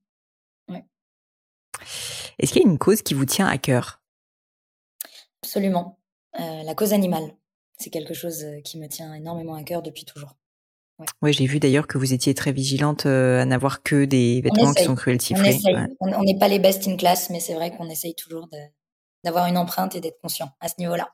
Est-ce qu'il y a une cause qui vous tient à cœur? Absolument. Euh, la cause animale, c'est quelque chose euh, qui me tient énormément à cœur depuis toujours. Oui, j'ai vu d'ailleurs que vous étiez très vigilante euh, à n'avoir que des vêtements qui sont cruelty free. On n'est pas les best in class, mais c'est vrai qu'on essaye toujours d'avoir une empreinte et d'être conscient à ce niveau-là.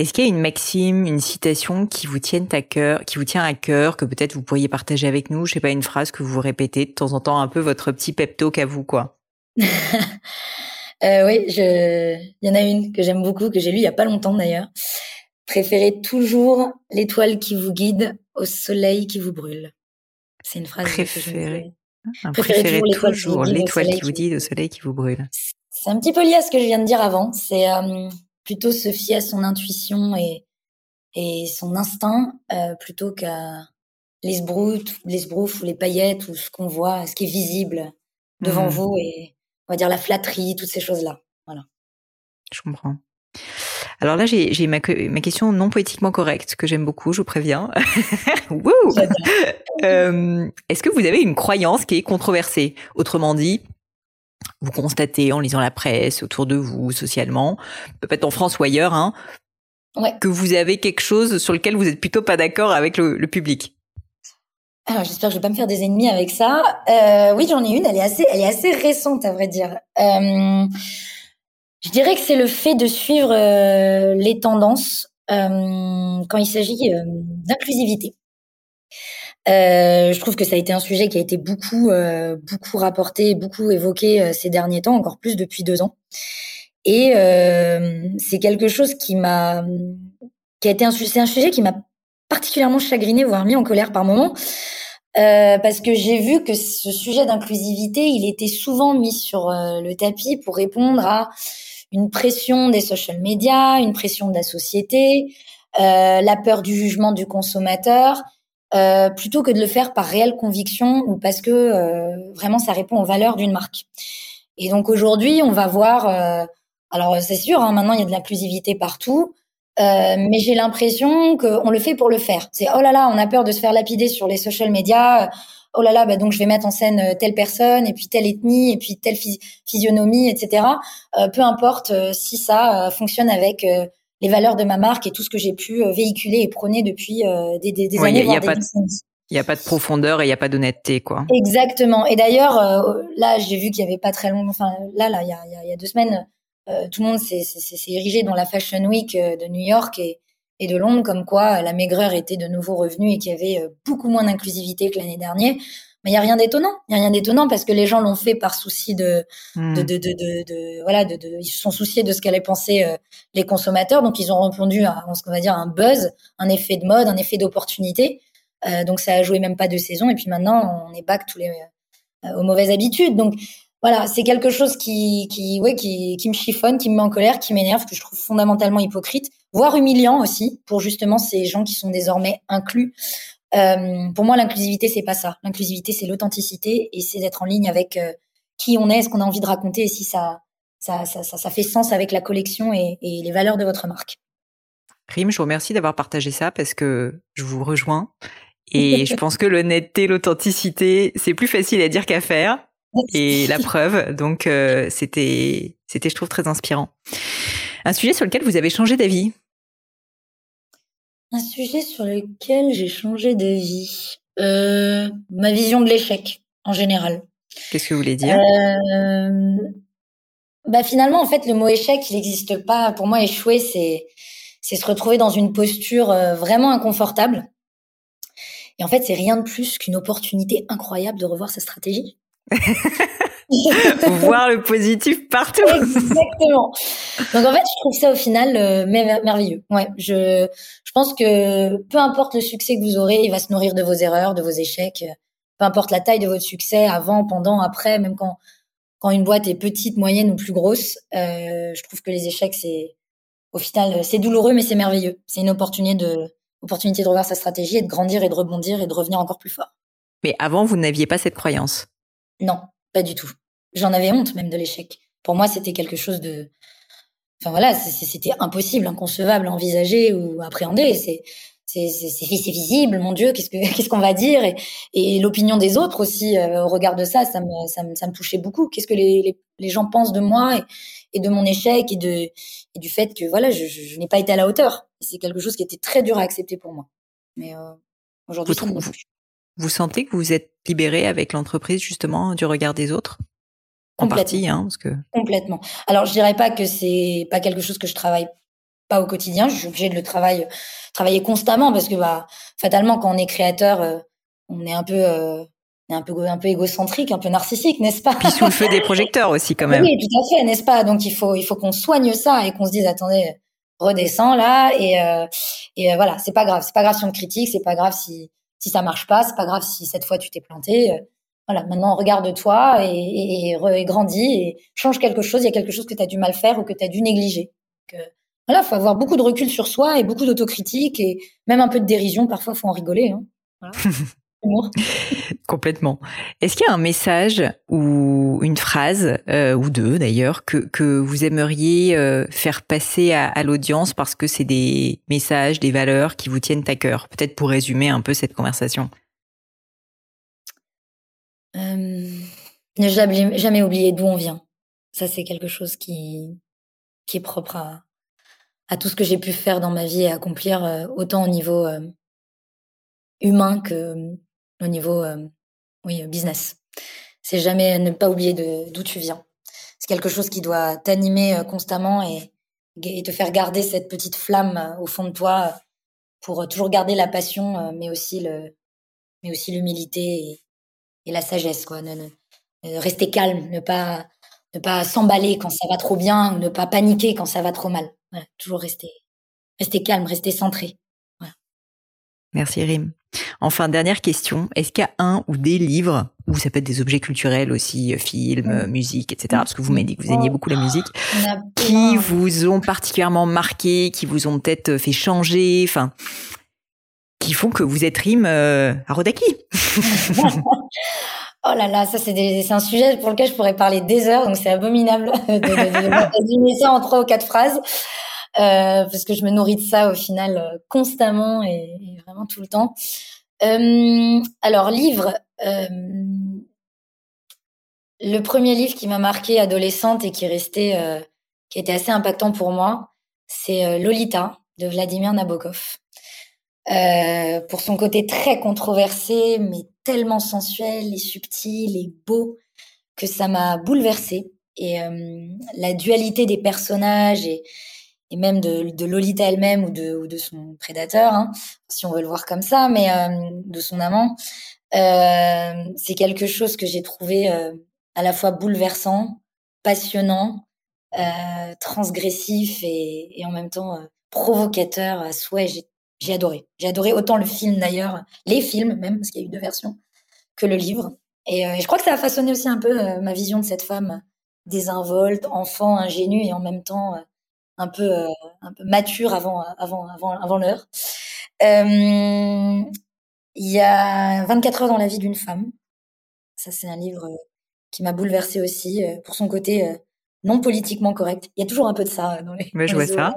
Est-ce qu'il y a une maxime, une citation qui vous tienne à cœur, qui vous tient à cœur, que peut-être vous pourriez partager avec nous? Je sais pas, une phrase que vous répétez de temps en temps, un peu votre petit pep talk à vous, quoi. euh, oui, je... il y en a une que j'aime beaucoup, que j'ai lue il y a pas longtemps d'ailleurs. Préférez toujours l'étoile qui vous guide au soleil qui vous brûle. C'est une phrase Préférez. Que Préférez, toujours l'étoile qui, vous guide au soleil qui vous brûle. C'est un petit peu lié à ce que je viens de dire avant. C'est euh, plutôt se fier à son intuition et, et son instinct euh, plutôt qu'à les l'esbrouf ou les paillettes ou ce qu'on voit, ce qui est visible devant mmh. vous et on va dire la flatterie, toutes ces choses-là. Voilà. Je comprends. Alors là, j'ai ma, ma, question non poétiquement correcte que j'aime beaucoup, je vous préviens. euh, Est-ce que vous avez une croyance qui est controversée? Autrement dit, vous constatez en lisant la presse autour de vous, socialement, peut-être en France ou ailleurs, hein, que vous avez quelque chose sur lequel vous êtes plutôt pas d'accord avec le, public. Alors j'espère que je vais pas me faire des ennemis avec ça. Euh, oui, j'en ai une. Elle est assez, elle est assez récente à vrai dire. Euh, je dirais que c'est le fait de suivre euh, les tendances quand il s'agit d'inclusivité. Euh, je trouve que ça a été un sujet qui a été beaucoup, euh, beaucoup rapporté, beaucoup évoqué euh, ces derniers temps, encore plus depuis deux ans. Et euh, c'est quelque chose qui m'a, qui a été un, un sujet qui m'a particulièrement chagriné, voire mis en colère par moments, parce que j'ai vu que ce sujet d'inclusivité, il était souvent mis sur le tapis pour répondre à une pression des social media, une pression de la société, la peur du jugement du consommateur euh, plutôt que de le faire par réelle conviction ou parce que euh, vraiment ça répond aux valeurs d'une marque. Et donc aujourd'hui, on va voir. Euh, alors c'est sûr, hein, maintenant il y a de l'inclusivité partout, mais j'ai l'impression qu'on le fait pour le faire. C'est oh là là, on a peur de se faire lapider sur les social media. Oh là là, bah donc je vais mettre en scène telle personne et puis telle ethnie et puis telle physionomie, etc. peu importe si ça fonctionne avec les valeurs de ma marque et tout ce que j'ai pu euh, véhiculer et prôner depuis euh, des, des, années, Il n'y a pas de profondeur et il n'y a pas d'honnêteté, quoi. Exactement. Et d'ailleurs, euh, là, j'ai vu qu'il y avait pas très longtemps, enfin, là, là, il y a, y a deux semaines, tout le monde s'est érigé dans la Fashion Week de New York et, et de Londres, comme quoi la maigreur était de nouveau revenue et qu'il y avait beaucoup moins d'inclusivité que l'année dernière. Mais il y a rien d'étonnant. Il y a rien d'étonnant parce que les gens l'ont fait par souci de, hmm. de, de, de, de, voilà, de, ils se sont souciés de ce qu'allaient penser euh, les consommateurs. Donc ils ont répondu à, ce qu'on va dire, un buzz, un effet de mode, un effet d'opportunité. Euh, donc ça a joué même pas deux saisons. Et puis maintenant, on est back tous les euh, aux mauvaises habitudes. Donc voilà, c'est quelque chose qui, qui, ouais, qui, qui me chiffonne, qui me met en colère, qui m'énerve, que je trouve fondamentalement hypocrite, voire humiliant aussi pour justement ces gens qui sont désormais inclus euh, pour moi, l'inclusivité, c'est pas ça. L'inclusivité, c'est l'authenticité et c'est d'être en ligne avec euh, qui on est, ce qu'on a envie de raconter et si ça, ça, ça, ça, fait sens avec la collection et, et, les valeurs de votre marque. Rim, je vous remercie d'avoir partagé ça parce que je vous rejoins et je pense que l'honnêteté, l'authenticité, c'est plus facile à dire qu'à faire et la preuve. Donc, euh, c'était, c'était, je trouve, très inspirant. Un sujet sur lequel vous avez changé d'avis? Un sujet sur lequel j'ai changé de vie. Euh, ma vision de l'échec. en général. Qu'est-ce que vous voulez dire? Bah finalement, en fait, le mot échec, il n'existe pas. Pour moi, échouer, c'est c'est se retrouver dans une posture vraiment inconfortable. Et en fait, c'est rien de plus qu'une opportunité incroyable de revoir sa stratégie. Voir le positif partout. Exactement. Donc en fait, je trouve ça au final euh, merveilleux. Ouais, je je pense que peu importe le succès que vous aurez, il va se nourrir de vos erreurs, de vos échecs. Peu importe la taille de votre succès, avant, pendant, après, même quand quand une boîte est petite, moyenne ou plus grosse, euh, je trouve que les échecs c'est au final c'est douloureux mais c'est merveilleux. C'est une opportunité de opportunité de revoir sa stratégie et de grandir et de rebondir et de revenir encore plus fort. Mais avant, vous n'aviez pas cette croyance? Non, pas du tout. J'en avais honte même de l'échec. Pour moi, c'était quelque chose de... Enfin voilà, c'était impossible, inconcevable à envisager ou appréhender. C'est c'est visible, mon Dieu, qu'est-ce que qu'est-ce qu'on va dire? Et, et l'opinion des autres aussi euh, au regard de ça, ça me ça me, ça me touchait beaucoup. Qu'est-ce que les, les, les, gens pensent de moi et, et, de mon échec et de et du fait que voilà, je, je, n'ai pas été à la hauteur. C'est quelque chose qui était très dur à accepter pour moi. Mais euh, aujourd'hui, vous, vous, vous sentez que vous êtes libéré avec l'entreprise justement du regard des autres? En partie, hein, parce que complètement. Alors je dirais pas que c'est pas quelque chose que je travaille pas au quotidien. Je suis obligée de le travailler, travailler constamment parce que bah fatalement quand on est créateur, euh, on est un peu euh, un peu un peu égocentrique, un peu narcissique, n'est-ce pas? Puis sous le feu des projecteurs aussi quand même. Oui, tout à fait, n'est-ce pas? Donc il faut il faut qu'on soigne ça et qu'on se dise attendez redescends là et euh, et voilà c'est pas grave c'est pas grave si on te critique c'est pas grave si si ça marche pas c'est pas grave si cette fois tu t'es planté voilà, maintenant regarde-toi et, et, et, grandis et change quelque chose. Il y a quelque chose que tu as du mal faire ou que tu as dû négliger. Donc, euh, voilà, faut avoir beaucoup de recul sur soi et beaucoup d'autocritique et même un peu de dérision. Parfois, faut en rigoler. Hein. Voilà. Complètement. Est-ce qu'il y a un message ou une phrase, euh, ou deux d'ailleurs, que, que vous aimeriez euh, faire passer à, à l'audience parce que c'est des messages, des valeurs qui vous tiennent à cœur? Peut-être pour résumer un peu cette conversation. Euh, ne jamais, oublier d'où on vient. Ça, c'est quelque chose qui, qui est propre à, à tout ce que j'ai pu faire dans ma vie et accomplir, euh, autant au niveau euh, humain que au niveau oui, business. C'est jamais ne pas oublier d'où tu viens. C'est quelque chose qui doit t'animer constamment et, et te faire garder cette petite flamme au fond de toi pour toujours garder la passion, mais aussi le, mais aussi l'humilité et, la sagesse, quoi. Ne, rester calme, ne pas, ne pas s'emballer quand ça va trop bien, ne pas paniquer quand ça va trop mal. Voilà, toujours rester, rester calme, rester centré. Voilà. Merci Rim. Enfin, dernière question. Est-ce qu'il y a un ou des livres, ou ça peut être des objets culturels aussi, euh, films, mmh. musique, etc., parce que vous m'avez dit que vous aimiez beaucoup la musique, qui vous ont particulièrement marqué, qui vous ont peut-être fait changer, enfin, qui font que vous êtes rime euh, à Rodaki. oh là là, ça c'est un sujet pour lequel je pourrais parler des heures, donc c'est abominable de, résumer ça en trois ou quatre phrases, euh, parce que je me nourris de ça au final euh, constamment et, vraiment tout le temps. Alors livre, le premier livre qui m'a marqué adolescente et qui euh, qui été assez impactant pour moi, c'est Lolita de Vladimir Nabokov. Euh, pour son côté très controversé, mais tellement sensuel et subtil et beau que ça m'a bouleversée. Et euh, la dualité des personnages et, et même de, de Lolita elle-même ou de, ou de son prédateur, hein, si on veut le voir comme ça, mais euh, de son amant, euh, c'est quelque chose que j'ai trouvé euh, à la fois bouleversant, passionnant, transgressif et, et, en même temps provocateur à souhait. J'ai adoré. J'ai adoré autant le film d'ailleurs, les films même, parce qu'il y a eu deux versions, que le livre. Et, euh, je crois que ça a façonné aussi un peu euh, ma vision de cette femme désinvolte, enfant, ingénue et en même temps euh, un peu un peu mature avant avant avant avant l'heure. Il y a 24 heures dans la vie d'une femme. Ça c'est un livre qui m'a bouleversée aussi pour son côté non politiquement correct. Il y a toujours un peu de ça dans les. Mais je vois ça.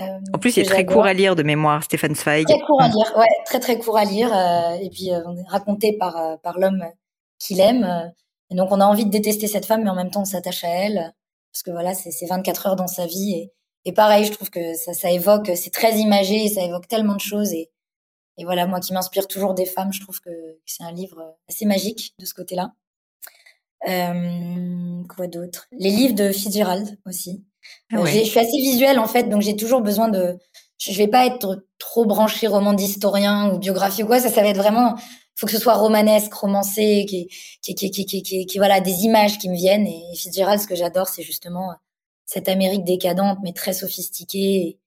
Euh, en plus, il est très court à lire de mémoire, Stéphane Zweig. Très court à lire, ouais, très très court à lire. Euh, et puis euh, raconté par euh, par l'homme qu'il aime. Et donc on a envie de détester cette femme, mais en même temps on s'attache à elle parce que voilà, c'est 24 heures dans sa vie. Et, et pareil, je trouve que ça, ça évoque, c'est très imagé, ça évoque tellement de choses et et voilà, moi qui m'inspire toujours des femmes, je trouve que c'est un livre assez magique de ce côté-là. Euh, quoi d'autre? Les livres de Fitzgerald aussi. Ah je suis assez visuelle en fait, donc j'ai toujours besoin de. Je vais pas être trop branchée roman d'historien ou biographie ou quoi. Ça, ça va être vraiment. Il faut que ce soit romanesque, romancé, qui, qui, qui, qui, qui, qui, voilà, des images qui me viennent. Et Fitzgerald, ce que j'adore, c'est justement cette Amérique décadente, mais très sophistiquée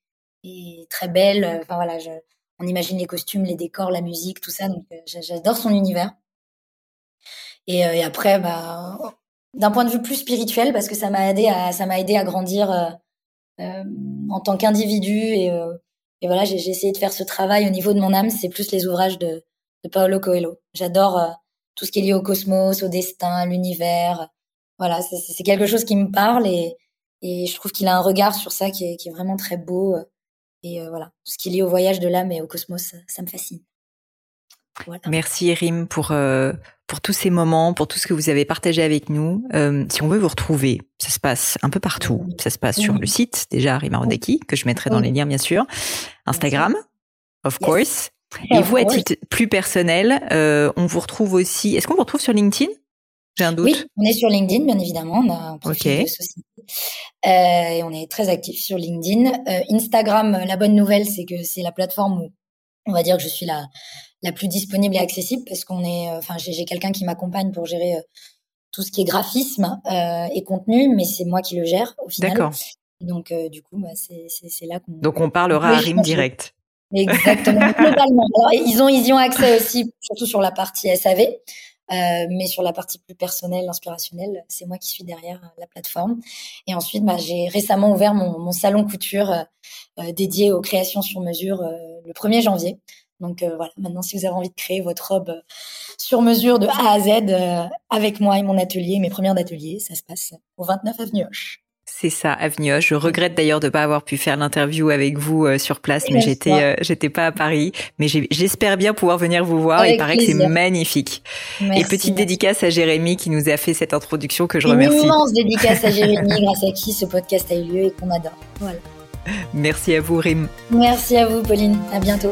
et, et très belle. Enfin voilà, je, on imagine les costumes, les décors, la musique, tout ça. Donc euh, j'adore son univers. Et, euh, et après, bah, d'un point de vue plus spirituel, parce que ça m'a aidé à ça m'a aidé à grandir euh, euh en tant qu'individu et, et voilà, j'ai essayé de faire ce travail au niveau de mon âme. C'est plus les ouvrages de, de Paolo Coelho. J'adore tout ce qui est lié au cosmos, au destin, à l'univers. Voilà, c'est quelque chose qui me parle et, et je trouve qu'il a un regard sur ça qui est, qui est vraiment très beau. Et euh, voilà, tout ce qui est lié au voyage de l'âme et au cosmos, ça, me fascine. Merci Erim pour euh, pour tous ces moments, pour tout ce que vous avez partagé avec nous. Euh, si on veut vous retrouver, ça se passe un peu partout. Ça se passe sur le site déjà Rima Rodaki, que je mettrai dans les liens bien sûr, Instagram, of course. Et vous, à titre plus personnel, on vous retrouve aussi. Est-ce qu'on vous retrouve sur LinkedIn? J'ai un doute. Oui, on est sur LinkedIn, bien évidemment. On a un profil de société euh, et on est très actif sur LinkedIn. Euh, Instagram, la bonne nouvelle, c'est que c'est la plateforme où on va dire que je suis la, la plus disponible et accessible parce qu'on est, euh, enfin, j'ai quelqu'un qui m'accompagne pour gérer tout ce qui est graphisme et contenu, mais c'est moi qui le gère au final. D'accord. Donc, du coup, bah, c'est là qu'on. Donc, on parlera à Rime direct. Exactement, globalement. ils ont, ils y ont accès aussi, surtout sur la partie SAV. Euh, mais sur la partie plus personnelle, inspirationnelle, c'est moi qui suis derrière euh, la plateforme. Et ensuite, bah, j'ai récemment ouvert mon, mon salon couture euh, dédié aux créations sur mesure le 1er janvier. Donc voilà, maintenant si vous avez envie de créer votre robe sur mesure de A à Z avec moi et mon atelier, mes premières d'atelier, ça se passe au 29 avenue Hoche. C'est ça, Avenue Je regrette d'ailleurs de pas avoir pu faire l'interview avec vous euh, sur place, mais j'étais euh, j'étais pas à Paris. Mais j'espère bien pouvoir venir vous voir. Il paraît que c'est magnifique. et petite dédicace à Jérémy qui nous a fait cette introduction que je remercie. Une immense dédicace à Jérémy, grâce à qui ce podcast a eu lieu et qu'on adore. Voilà. Merci à vous, Rim. Merci à vous, Pauline. À bientôt.